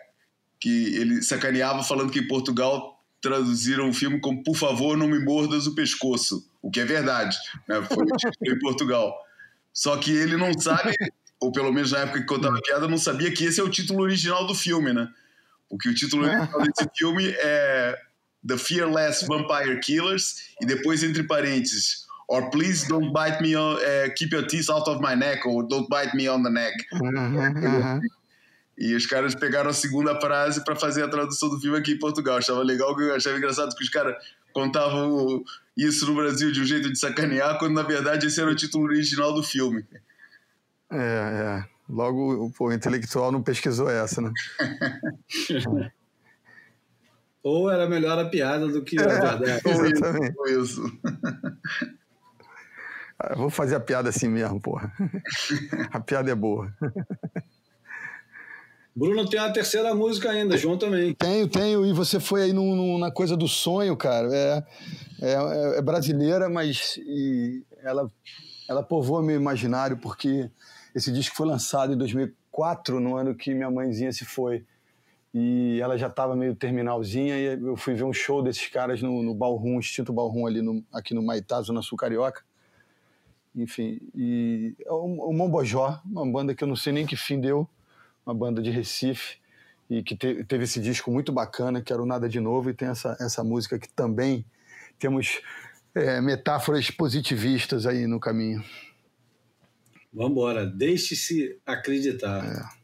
que ele sacaneava falando que em Portugal traduziram o filme como Por favor, não me mordas o pescoço, o que é verdade, né? foi em Portugal. Só que ele não sabe, ou pelo menos na época que contava a piada, não sabia que esse é o título original do filme, né? Porque o título original desse filme é The Fearless Vampire Killers e depois entre parênteses or please don't bite me on, eh, keep your teeth out of my neck or don't bite me on the neck. E os caras pegaram a segunda frase para fazer a tradução do filme aqui em Portugal. Achava legal, eu achava engraçado que os caras contavam isso no Brasil de um jeito de sacanear, quando na verdade esse era o título original do filme. É, é. Logo, pô, o intelectual não pesquisou essa, né? Ou era melhor a piada do que a É, verdade. exatamente. Ou isso. Ah, Vou fazer a piada assim mesmo, porra. [laughs] A piada é boa. Bruno tem a terceira música ainda, João também. Tenho, tenho. E você foi aí num- num- na coisa do sonho, cara. É, é, é brasileira, mas e ela, ela povoa meu imaginário porque esse disco foi lançado em 2004, no ano que minha mãezinha se foi. E ela já estava meio terminalzinha e eu fui ver um show desses caras no, no Ballroom, extinto Ballroom ali no, aqui no Maitá, Zona Sul Carioca. Enfim, e é o, o Mombojó, uma banda que eu não sei nem que fim deu, uma banda de Recife e que te- teve esse disco muito bacana, que era o Nada de Novo, e tem essa, essa música que também temos é, metáforas positivistas aí no caminho. Vamos embora, deixe-se acreditar. É.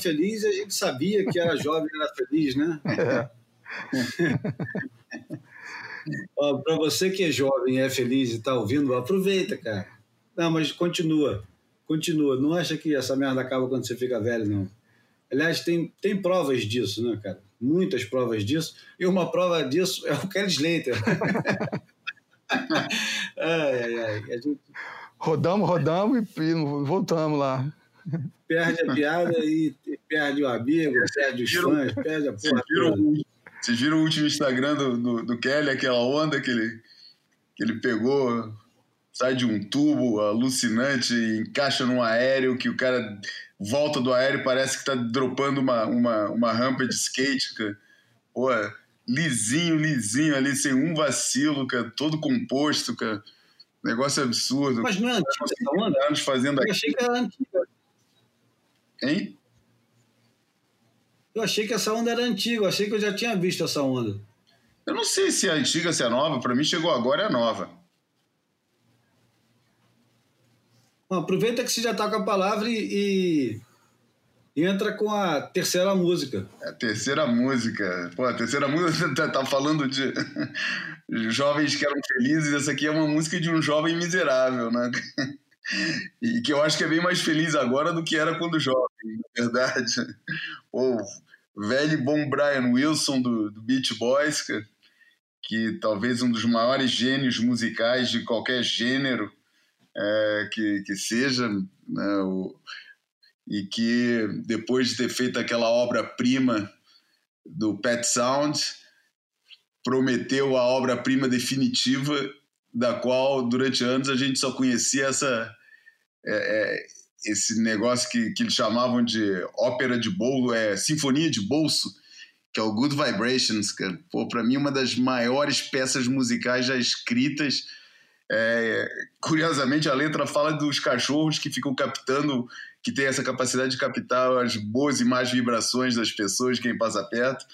feliz, e a gente sabia que era jovem, era feliz, né? [laughs] Para você que é jovem, e é feliz e está ouvindo, aproveita, cara. Não, mas continua, continua. Não acha que essa merda acaba quando você fica velho, não. Aliás, tem, tem provas disso, né, cara? Muitas provas disso. E uma prova disso é o Kelly Slater. [laughs] ai, ai, ai. A gente Rodamos, rodamos e, e voltamos lá. [laughs] perde a piada e e perde o amigo, perde os fãs, perde a porra vocês viram o último Instagram do, do, do Kelly, aquela onda que ele, que ele pegou, sai de um tubo alucinante, encaixa num aéreo, que o cara volta do aéreo e parece que tá dropando uma, uma, uma rampa de skate, cara. Pô, lisinho, lisinho ali, sem um vacilo, cara, todo composto, cara. Negócio absurdo. Mas não é antiga essa onda? anos fazendo Eu achei que era antiga. Hein? Eu achei que essa onda era antiga, eu achei que eu já tinha visto essa onda. Eu não sei se é antiga, se é nova. Pra mim chegou agora, é nova. Bom, aproveita que você já está com a palavra e, e entra com a terceira música. É A terceira música. Pô, a terceira música [laughs] tá, tá falando de [laughs] jovens que eram felizes. Essa aqui é uma música de um jovem miserável, né? [laughs] E que eu acho que é bem mais feliz agora do que era quando jovem, na verdade. [laughs] O velho bom Brian Wilson do, do Beach Boys, cara, que talvez um dos maiores gênios musicais de qualquer gênero é, que, que seja, né? O, e que depois de ter feito aquela obra-prima do Pet Sound, prometeu a obra-prima definitiva, da qual durante anos a gente só conhecia essa é, é, esse negócio que, que eles chamavam de ópera de bolso, é sinfonia de bolso, que é o Good Vibrations, cara. Pô, para mim uma das maiores peças musicais já escritas. É, curiosamente a letra fala dos cachorros que ficam captando, que tem essa capacidade de captar as boas e más vibrações das pessoas, quem passa perto.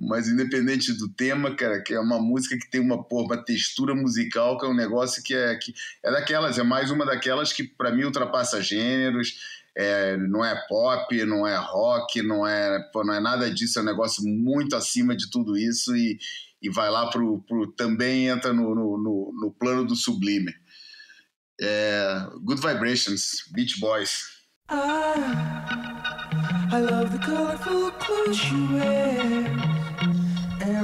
Mas independente do tema, cara, que é uma música que tem uma, pô, uma textura musical, que é um negócio que é, que é daquelas, é mais uma daquelas que para mim ultrapassa gêneros, é, não é pop, não é rock, não é, pô, não é nada disso, é um negócio muito acima de tudo isso e, e vai lá pro, pro também entra no, no, no, no plano do sublime. É, Good Vibrations, Beach Boys. I, I love the colorful clothes she wears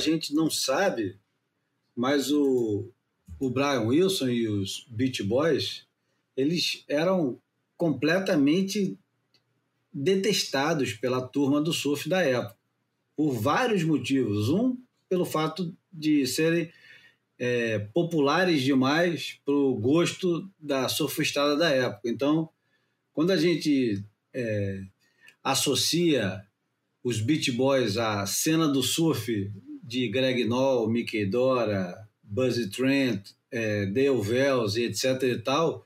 Gente não sabe, mas o, o Brian Wilson e os Beach Boys, eles eram completamente detestados pela turma do surf da época, por vários motivos. Um, pelo fato de serem é, populares demais para o gosto da surfistada da época. Então, quando a gente é, associa os Beach Boys à cena do surf de Greg Knoll, Mickey Dora, Buzzy Trent, é, Dale Wells e etc e tal,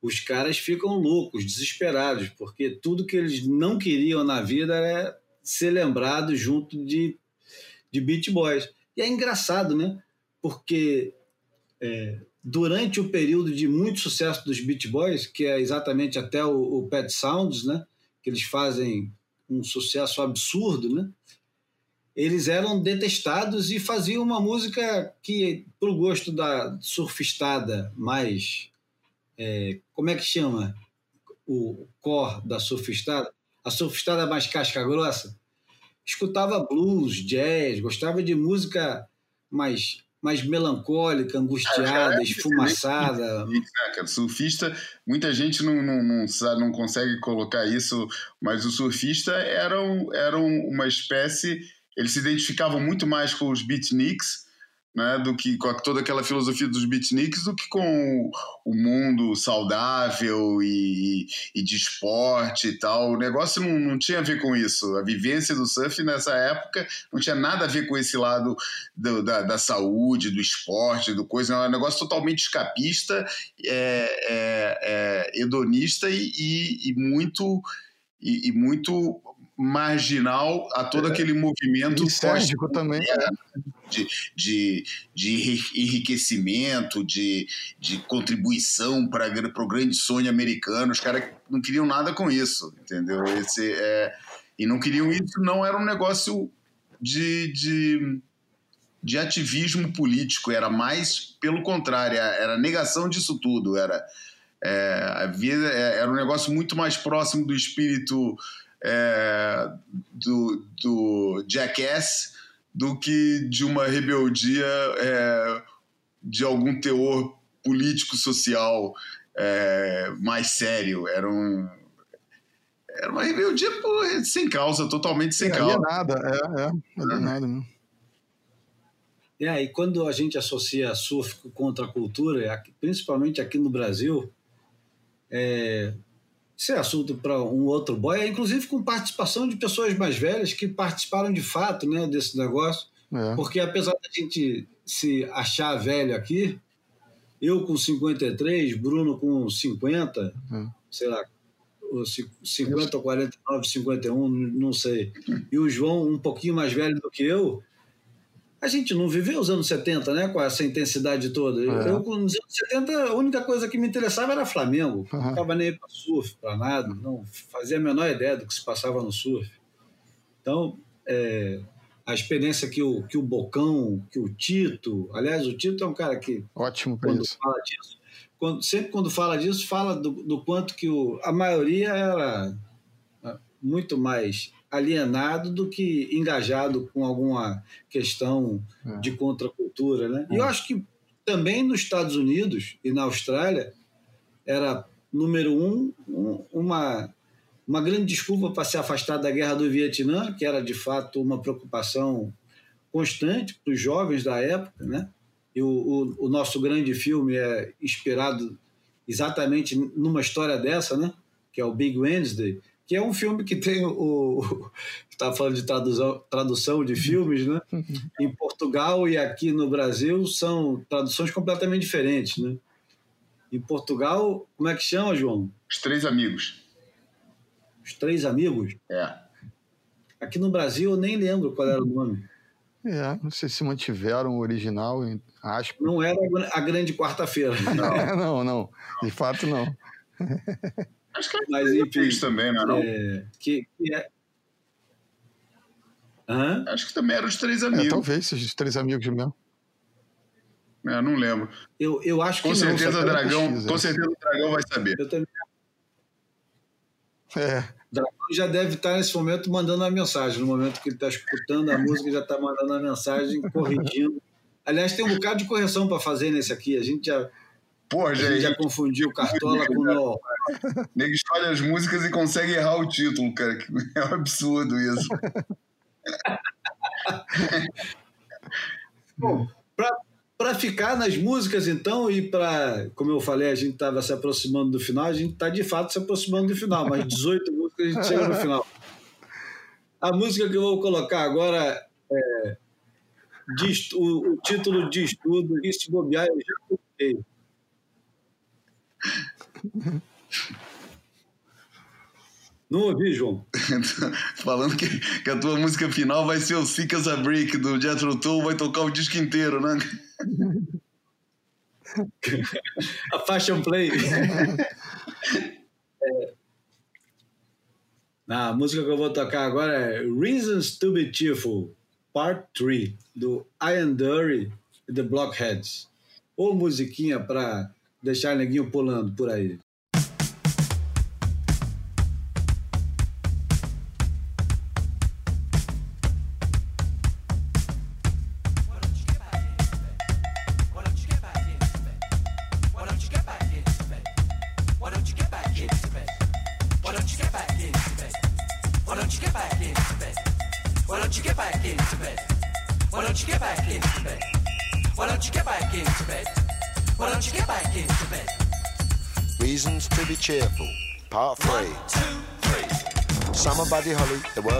os caras ficam loucos, desesperados, porque tudo que eles não queriam na vida era ser lembrados junto de, de Beach Boys. E é engraçado, né? Porque é, durante o período de muito sucesso dos Beach Boys, que é exatamente até o, o Pet Sounds, né? Que eles fazem um sucesso absurdo, né? Eles eram detestados e faziam uma música que, para o gosto da surfistada mais é, como é que chama o core da surfistada? A surfistada mais casca grossa escutava blues, jazz, gostava de música mais mais melancólica, angustiada, esfumaçada. Né, surfista, muita gente não, não, não, sabe, não consegue colocar isso, mas o surfista era, era uma espécie. Eles se identificavam muito mais com os beatniks né, do que com toda aquela filosofia dos beatniks do que com o mundo saudável e, e, de esporte e tal. O negócio não, não tinha a ver com isso. A vivência do surf nessa época não tinha nada a ver com esse lado do, da, da, saúde, do esporte, do coisa. Era um negócio totalmente escapista, é, é, é hedonista e, e, e muito e, muito marginal a todo é. aquele movimento pós também de, de, de enriquecimento, de, de contribuição para o grande sonho americano. Os caras não queriam nada com isso, entendeu? Esse, é, e não queriam isso, não era um negócio de, de, de ativismo político, era mais pelo contrário, era negação disso tudo. Era, é, a vida é, era um negócio muito mais próximo do espírito é, do, do Jackass do que de uma rebeldia é, de algum teor político-social é, mais sério. Era, um, era uma rebeldia sem causa, totalmente sem é, causa. nada, é, é, é nada, né? É, e quando a gente associa surf contra a cultura, principalmente aqui no Brasil, é, isso é assunto para um outro boy, inclusive com participação de pessoas mais velhas que participaram de fato né, desse negócio. É. Porque apesar da gente se achar velho aqui, eu com 53, Bruno com 50, é. sei lá, 50 ou 49, 51, não sei, e o João um pouquinho mais velho do que eu, a gente não viveu os anos 70, né? Com essa intensidade toda. É. Eu, nos anos 70, a única coisa que me interessava era Flamengo. Uhum. Não estava nem para surf, para nada. Não fazia a menor ideia do que se passava no surf. Então, é, a experiência que o, que o Bocão, que o Tito. Aliás, o Tito é um cara que. Ótimo quando isso. fala disso. Quando, sempre quando fala disso, fala do, do quanto que o, a maioria era ah, muito mais alienado do que engajado com alguma questão é. de contracultura. Né? E eu é. acho que também nos Estados Unidos e na Austrália era, número um, um uma, uma grande desculpa para se afastar da guerra do Vietnã, que era de fato uma preocupação constante para os jovens da época. Né? E o, o, o nosso grande filme é inspirado exatamente numa história dessa, né? que é o Big Wednesday, que é um filme que tem o. [laughs] Está falando de tradução, tradução de filmes, né? [laughs] Em Portugal e aqui no Brasil são traduções completamente diferentes, né? Em Portugal, como é que chama, João? Os Três Amigos. Os Três Amigos? É. Aqui no Brasil eu nem lembro qual era o nome. É, não sei se mantiveram o original, acho. Não era a Grande Quarta-feira. [laughs] Não. não, não. De fato, não. Acho que Mas, enfim, também, não é? é que, que é... Hã? Acho que também eram os três amigos. É, talvez, os três amigos mesmo. É, não lembro. Eu, eu acho com que certeza não, o dragão, Com certeza o dragão vai saber. Eu também. É. Dragão já deve estar nesse momento mandando a mensagem. No momento que ele está escutando a [laughs] música, já está mandando a mensagem, corrigindo. Aliás, tem um bocado de correção para fazer nesse aqui. A gente já, Já, gente já confundiu Cartola com o Nego escolhe as músicas e consegue errar o título, cara. É um absurdo isso. [laughs] Bom, para ficar nas músicas, então, e para, como eu falei, a gente estava se aproximando do final, a gente está de fato se aproximando do final, mas 18 [laughs] músicas a gente chega no final. A música que eu vou colocar agora é estu- o, o título de estudo, e se bobear, eu já coloquei. Não ouvi, João. [laughs] Falando que, que a tua música final vai ser o Sick as a Brick do Jethro Tull, vai tocar o disco inteiro, né? [laughs] A Fashion Play. [laughs] É. A música que eu vou tocar agora é Reasons to Be Cheerful, Part 3, do Ian Dury e The Blockheads. Ou musiquinha para deixar neguinho pulando por aí.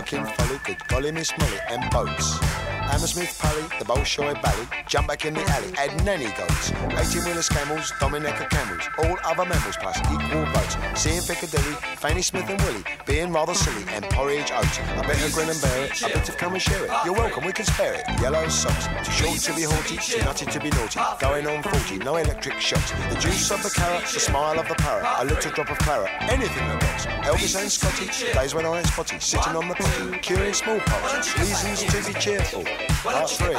Working folly, good golly Miss Molly, and boats. Hammersmith Pally, the Bolshoi Bally, jump back in the alley, add nanny goats. 18 wheelers camels, Dominica camels, all other mammals plus equal votes. Seeing Piccadilly, Fanny Smith and Willie, being rather silly, and porridge oats. I better grin and bear it, I better come and share it. You're welcome, we can spare it. Yellow socks, too short to be haughty, too nutty to be naughty. Going on 40, no electric shocks. The juice of the carrot, the smile of the parrot, a little drop of claret, anything that. Elvis and Scotty, days when I ain't spotty, sitting on the potty, curing smallpox. Reasons to be cheerful. Part 3.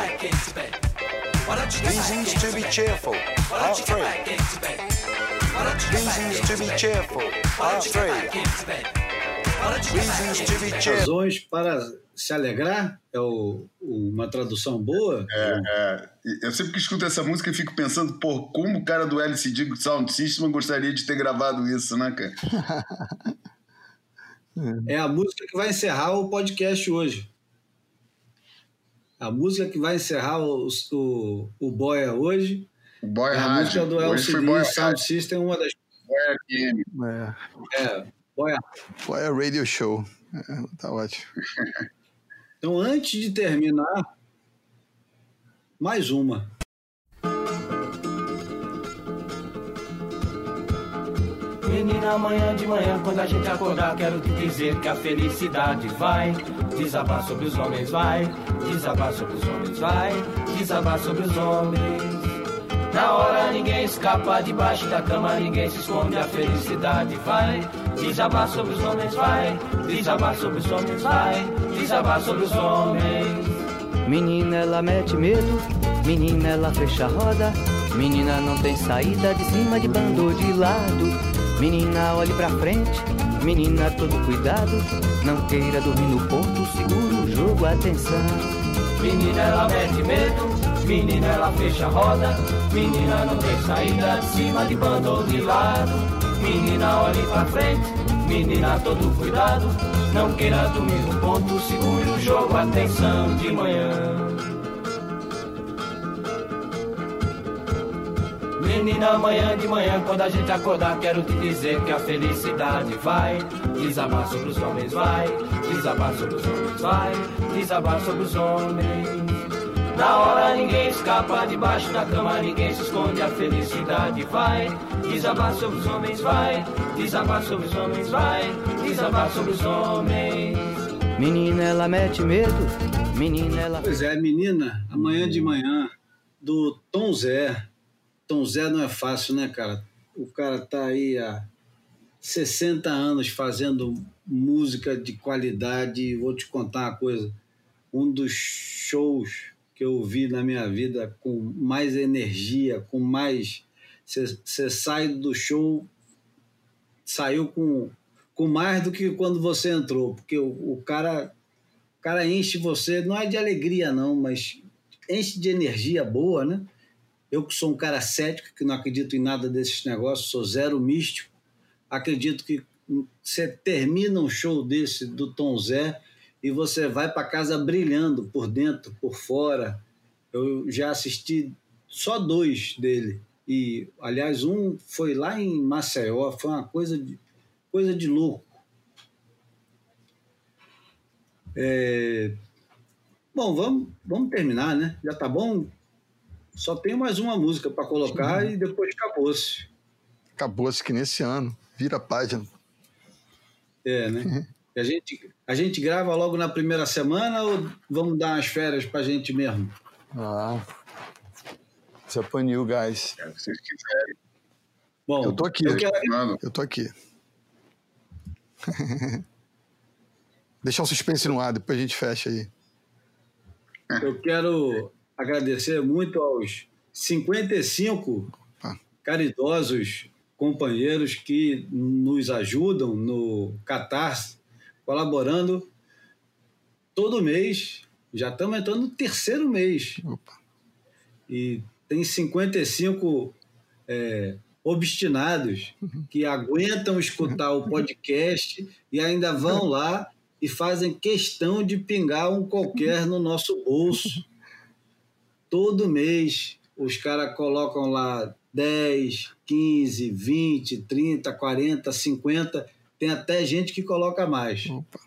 Reasons to be cheerful. Part 3. Reasons to be cheerful. Part 3. Reasons to be cheerful. Razões para se alegrar? É o- uma tradução boa? É, é. Eu sempre que escuto essa música fico pensando, pô, como o cara do LCD Sound System gostaria de ter gravado isso, né, cara? [laughs] É a música que vai encerrar o podcast hoje. A música que vai encerrar o, o, o Boia hoje. O Boia é a Rádio. música do LCD Sound. System, uma das. Boia FM. É. É, Boia. Boia Radio Show. É, tá ótimo. Então, antes de terminar, mais uma. Menina, amanhã de manhã, quando a gente acordar, quero te dizer que a felicidade vai desabar sobre os homens, vai desabar sobre os homens, vai desabar sobre os homens. Na hora ninguém escapa debaixo da cama, ninguém se esconde, a felicidade vai desabar sobre os homens, vai desabar sobre os homens, vai desabar sobre os homens. Menina, ela mete medo, menina, ela fecha a roda. Menina, não tem saída de cima, de bando ou de lado. Menina, olhe pra frente, menina, todo cuidado. Não queira dormir no ponto, segura o jogo, atenção. Menina, ela mete medo, menina, ela fecha a roda. Menina, não tem saída de cima, de bando ou de lado. Menina, olhe pra frente, menina, todo cuidado. Não queira dormir no ponto, segure o jogo, atenção de manhã. Menina, amanhã de manhã, quando a gente acordar, quero te dizer que a felicidade vai desabar sobre os homens, vai desabar sobre os homens, vai desabar sobre os homens. Na hora ninguém escapa debaixo da cama, ninguém se esconde, a felicidade vai desabar sobre os homens, vai desabar sobre os homens, vai desabar sobre os homens. Menina, ela mete medo, menina, ela. Pois é, menina, amanhã de manhã, do Tom Zé. Tom Zé não é fácil, né, cara? O cara tá aí há 60 anos fazendo música de qualidade. Vou te contar uma coisa: um dos shows que eu vi na minha vida com mais energia, com mais. Você sai do show, saiu com, com mais do que quando você entrou, porque o, o cara o cara enche você, não é de alegria não, mas enche de energia boa, né? Eu que sou um cara cético, que não acredito em nada desses negócios, sou zero místico, acredito que você termina um show desse do Tom Zé e você vai para casa brilhando por dentro, por fora. Eu já assisti só dois dele. E, aliás, um foi lá em Maceió, foi uma coisa de, coisa de louco. É... Bom, vamos, vamos terminar, né? Já tá bom? Só tem mais uma música para colocar Sim. e depois acabou-se. Acabou-se que nesse ano. Vira a página. É, né? a, gente, a gente grava logo na primeira semana ou vamos dar umas férias pra gente mesmo? Ah. It's up on you guys. É, se vocês quiserem. Bom, eu tô aqui. Eu, quero... eu tô aqui. [laughs] Deixar um suspense no ar, depois a gente fecha aí. Eu quero agradecer muito aos 55 caridosos companheiros que nos ajudam no Catarse, colaborando todo mês. Já estamos entrando no terceiro mês. Opa. E tem 55 é, obstinados que aguentam escutar o podcast e ainda vão lá e fazem questão de pingar um qualquer no nosso bolso. Todo mês os caras colocam lá 10, 15, 20, 30, 40, 50. Tem até gente que coloca mais. Opa.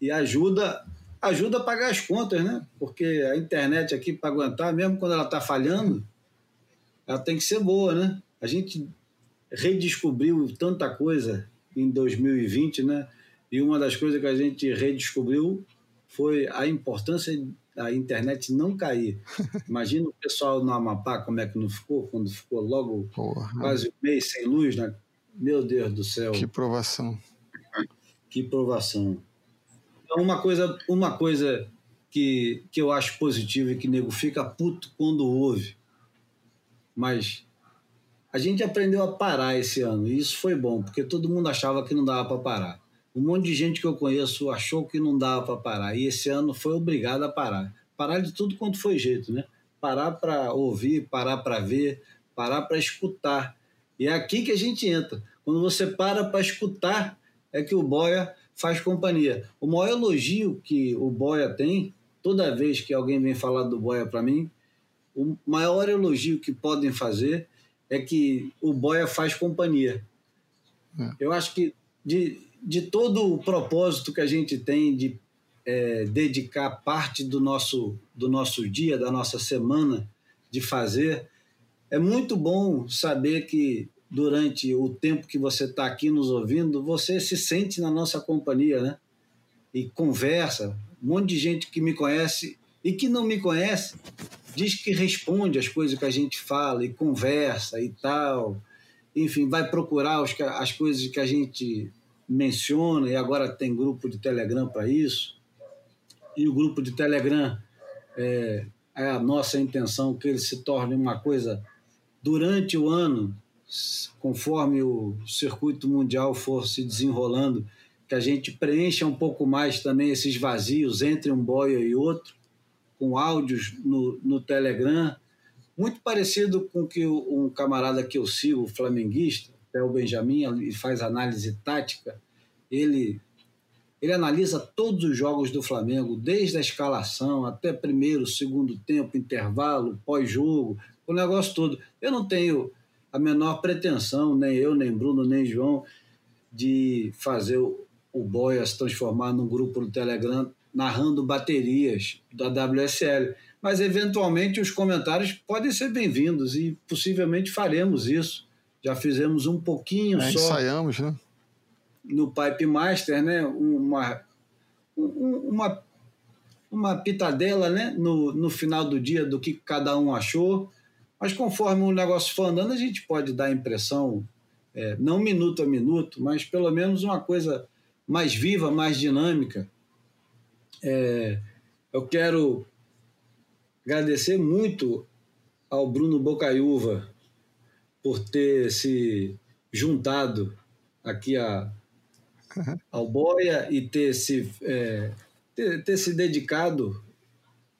E ajuda ajuda a pagar as contas, né? Porque a internet aqui, para aguentar, mesmo quando ela está falhando, ela tem que ser boa, né? A gente redescobriu tanta coisa em 2020, né? E uma das coisas que a gente redescobriu foi a importância da internet não cair. [laughs] Imagina o pessoal no Amapá como é que não ficou, quando ficou logo Porra. quase um mês sem luz, né? Meu Deus do céu. Que provação. Que provação. Então, uma coisa, uma coisa que, que eu acho positiva e que nego fica puto quando ouve, mas a gente aprendeu a parar esse ano e isso foi bom, porque todo mundo achava que não dava para parar. Um monte de gente que eu conheço achou que não dava para parar e esse ano foi obrigado a parar. Parar de tudo quanto foi jeito, né? Parar para ouvir, parar para ver, parar para escutar. E é aqui que a gente entra. Quando você para para escutar, é que o boia faz companhia. O maior elogio que o boia tem, toda vez que alguém vem falar do boia para mim, o maior elogio que podem fazer é que o boia faz companhia. É. Eu acho que de, de todo o propósito que a gente tem de é, dedicar parte do nosso, do nosso dia, da nossa semana de fazer, é muito bom saber que durante o tempo que você está aqui nos ouvindo, você se sente na nossa companhia, né? E conversa. Um monte de gente que me conhece e que não me conhece diz que responde as coisas que a gente fala e conversa e tal. Enfim, vai procurar as coisas que a gente menciona e agora tem grupo de Telegram para isso. E o grupo de Telegram é, é a nossa intenção que ele se torne uma coisa durante o ano conforme o circuito mundial for se desenrolando, que a gente preencha um pouco mais também esses vazios entre um boia e outro, com áudios no, no Telegram, muito parecido com que um camarada que eu sigo, flamenguista, o Benjamin, ele faz análise tática, ele ele analisa todos os jogos do Flamengo, desde a escalação até primeiro, segundo tempo, intervalo, pós-jogo, o negócio todo. Eu não tenho a menor pretensão, nem eu, nem Bruno, nem João, de fazer o, o Boia se transformar num grupo no Telegram narrando baterias da WSL. Mas, eventualmente, os comentários podem ser bem-vindos e possivelmente faremos isso. Já fizemos um pouquinho é, só. Ensaiamos, né? No Pipe Master, né? Uma, uma, uma pitadela né? no, no final do dia do que cada um achou. Mas conforme o negócio for andando, a gente pode dar a impressão, é, não minuto a minuto, mas pelo menos uma coisa mais viva, mais dinâmica. É, eu quero agradecer muito ao Bruno Bocaiúva por ter se juntado aqui a, ao Boia e ter se, é, ter, ter se dedicado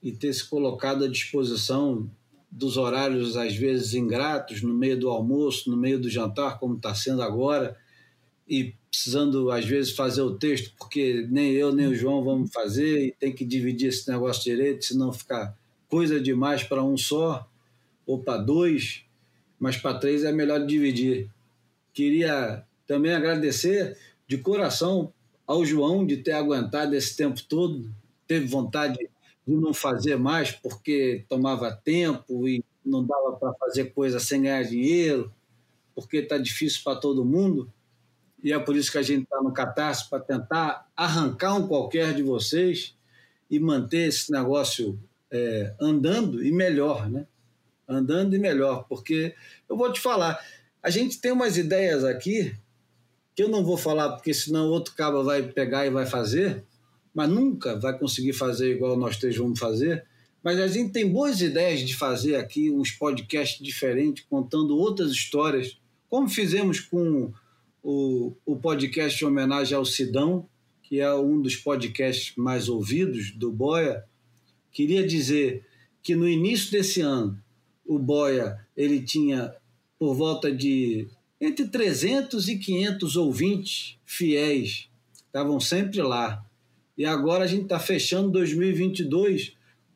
e ter se colocado à disposição dos horários, às vezes ingratos, no meio do almoço, no meio do jantar, como está sendo agora, e precisando, às vezes, fazer o texto, porque nem eu nem o João vamos fazer, e tem que dividir esse negócio direito, senão ficar coisa demais para um só, ou para dois, mas para três é melhor dividir. Queria também agradecer de coração ao João de ter aguentado esse tempo todo, teve vontade de não fazer mais porque tomava tempo e não dava para fazer coisa sem ganhar dinheiro, porque está difícil para todo mundo. E é por isso que a gente está no Catarse para tentar arrancar um qualquer de vocês e manter esse negócio é, andando e melhor, né? Andando e melhor, porque eu vou te falar, a gente tem umas ideias aqui que eu não vou falar porque senão outro cabo vai pegar e vai fazer, mas nunca vai conseguir fazer igual nós três vamos fazer. Mas a gente tem boas ideias de fazer aqui uns podcasts diferentes, contando outras histórias, como fizemos com o, o podcast em homenagem ao Sidão, que é um dos podcasts mais ouvidos do Boia. Queria dizer que no início desse ano, o Boia ele tinha por volta de entre 300 e 500 ouvintes fiéis, estavam sempre lá. E agora a gente está fechando 2022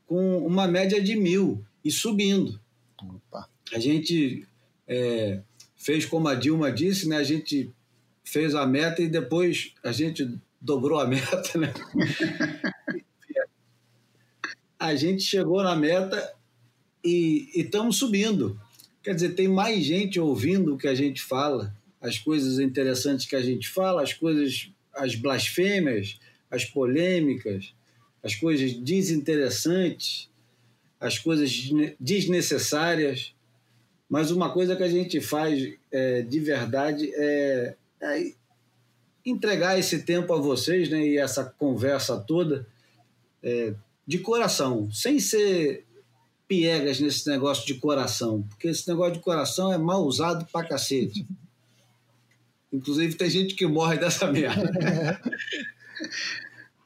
com uma média de mil e subindo. Opa. A gente é, fez como a Dilma disse, né? A gente fez a meta e depois a gente dobrou a [laughs] meta, né? [laughs] a gente chegou na meta e estamos subindo. Quer dizer, tem mais gente ouvindo o que a gente fala, as coisas interessantes que a gente fala, as coisas, as blasfêmias, as polêmicas, as coisas desinteressantes, as coisas desnecessárias. Mas uma coisa que a gente faz é, de verdade é, é, entregar esse tempo a vocês né, e essa conversa toda é, de coração, sem ser piegas nesse negócio de coração, porque esse negócio de coração é mal usado pra cacete. Inclusive, tem gente que morre dessa merda. [laughs]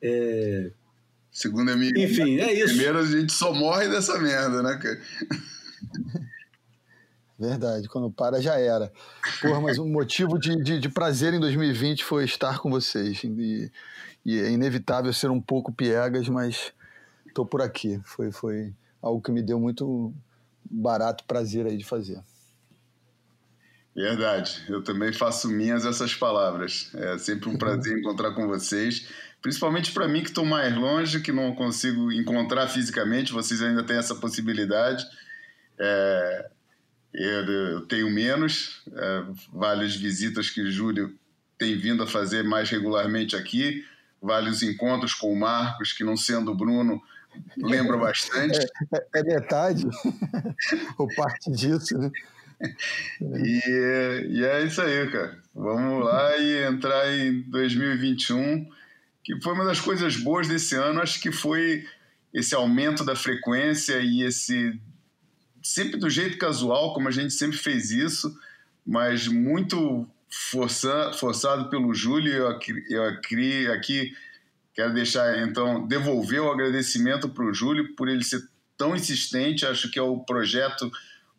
É... Segundo a minha Enfim, é isso. Primeiro a gente só morre dessa merda, né, cara? Verdade, quando para já era. Porra, mas um motivo de, de, de prazer em 2020 foi estar com vocês. E, e, é inevitável ser um pouco piegas, mas tô por aqui. Foi, foi algo que me deu muito barato prazer aí de fazer. Verdade, eu também faço minhas essas palavras. É sempre um prazer [laughs] encontrar com vocês, principalmente para mim que estou mais longe, que não consigo encontrar fisicamente, vocês ainda têm essa possibilidade. É, eu, eu, tenho menos, é, várias visitas que o Júlio tem vindo a fazer mais regularmente aqui, vários encontros com o Marcos, que não sendo o Bruno, lembra bastante. É, é metade, [laughs] ou parte disso, né? E, e, é isso aí, cara. Vamos lá e entrar em 2021, que foi uma das coisas boas desse ano, acho que foi esse aumento da frequência e esse sempre do jeito casual, como a gente sempre fez isso, mas muito força, forçado pelo Júlio. Eu, eu aqui, aqui quero deixar, então, devolver o agradecimento para o Júlio por ele ser tão insistente. Acho que é o projeto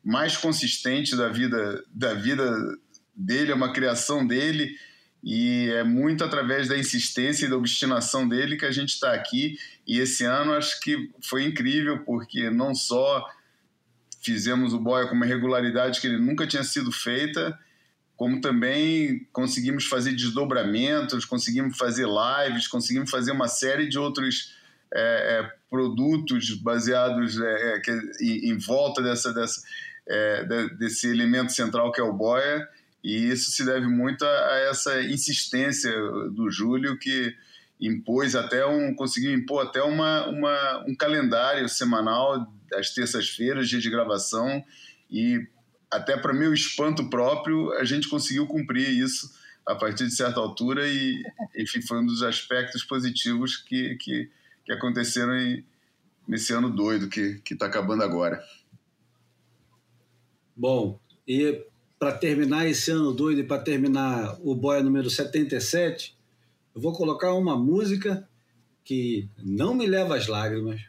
mais consistente da vida da vida dele, é uma criação dele e é muito através da insistência e da obstinação dele que a gente está aqui. E esse ano acho que foi incrível porque não só fizemos o Boia com uma regularidade que ele nunca tinha sido feita, como também conseguimos fazer desdobramentos, conseguimos fazer lives, conseguimos fazer uma série de outros é, é, produtos baseados é, é em, em, volta dessa, dessa, é, desse elemento central que é o boia, e isso se deve muito a, essa insistência do Júlio, que impôs até um, conseguiu impor até uma, uma, um calendário semanal das terças-feiras, dia de gravação, e até para meu espanto próprio, a gente conseguiu cumprir isso a partir de certa altura e, enfim, foi um dos aspectos positivos que, que, que aconteceram em, nesse ano doido que está acabando agora. Bom, e para terminar esse ano doido e para terminar o Boia número 77, eu vou colocar uma música que não me leva às lágrimas,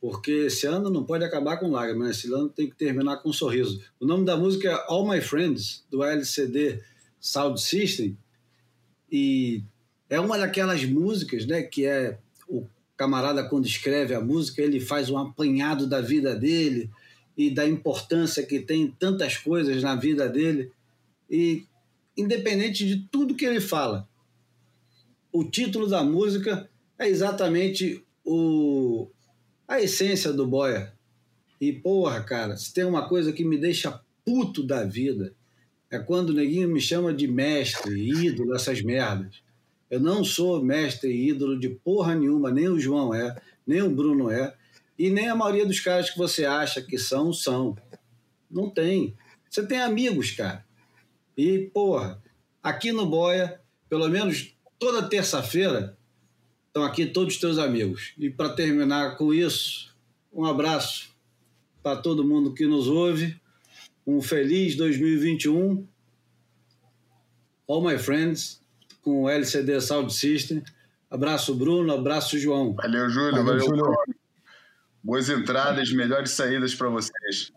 porque esse ano não pode acabar com lágrimas, né? esse ano tem que terminar com um sorriso. O nome da música é All My Friends, do LCD Sound System, e é uma daquelas músicas né, que é o camarada, quando escreve a música, ele faz um apanhado da vida dele e da importância que tem tantas coisas na vida dele. E independente de tudo que ele fala, o título da música é exatamente o, a essência do Boia. E, porra, cara, se tem uma coisa que me deixa puto da vida, é quando o neguinho me chama de mestre, ídolo, essas merdas. Eu não sou mestre e ídolo de porra nenhuma, nem o João é, nem o Bruno é, e nem a maioria dos caras que você acha que são, são. Não tem. Você tem amigos, cara. E, porra, aqui no Boia, pelo menos toda terça-feira, estão aqui todos os teus amigos. E para terminar com isso, um abraço para todo mundo que nos ouve. Um feliz 2021. All my friends, com o LCD Sound System. Abraço, Bruno. Abraço, João. Valeu, Júlio. Valeu, Valeu Júlio. Boas entradas, melhores saídas para vocês.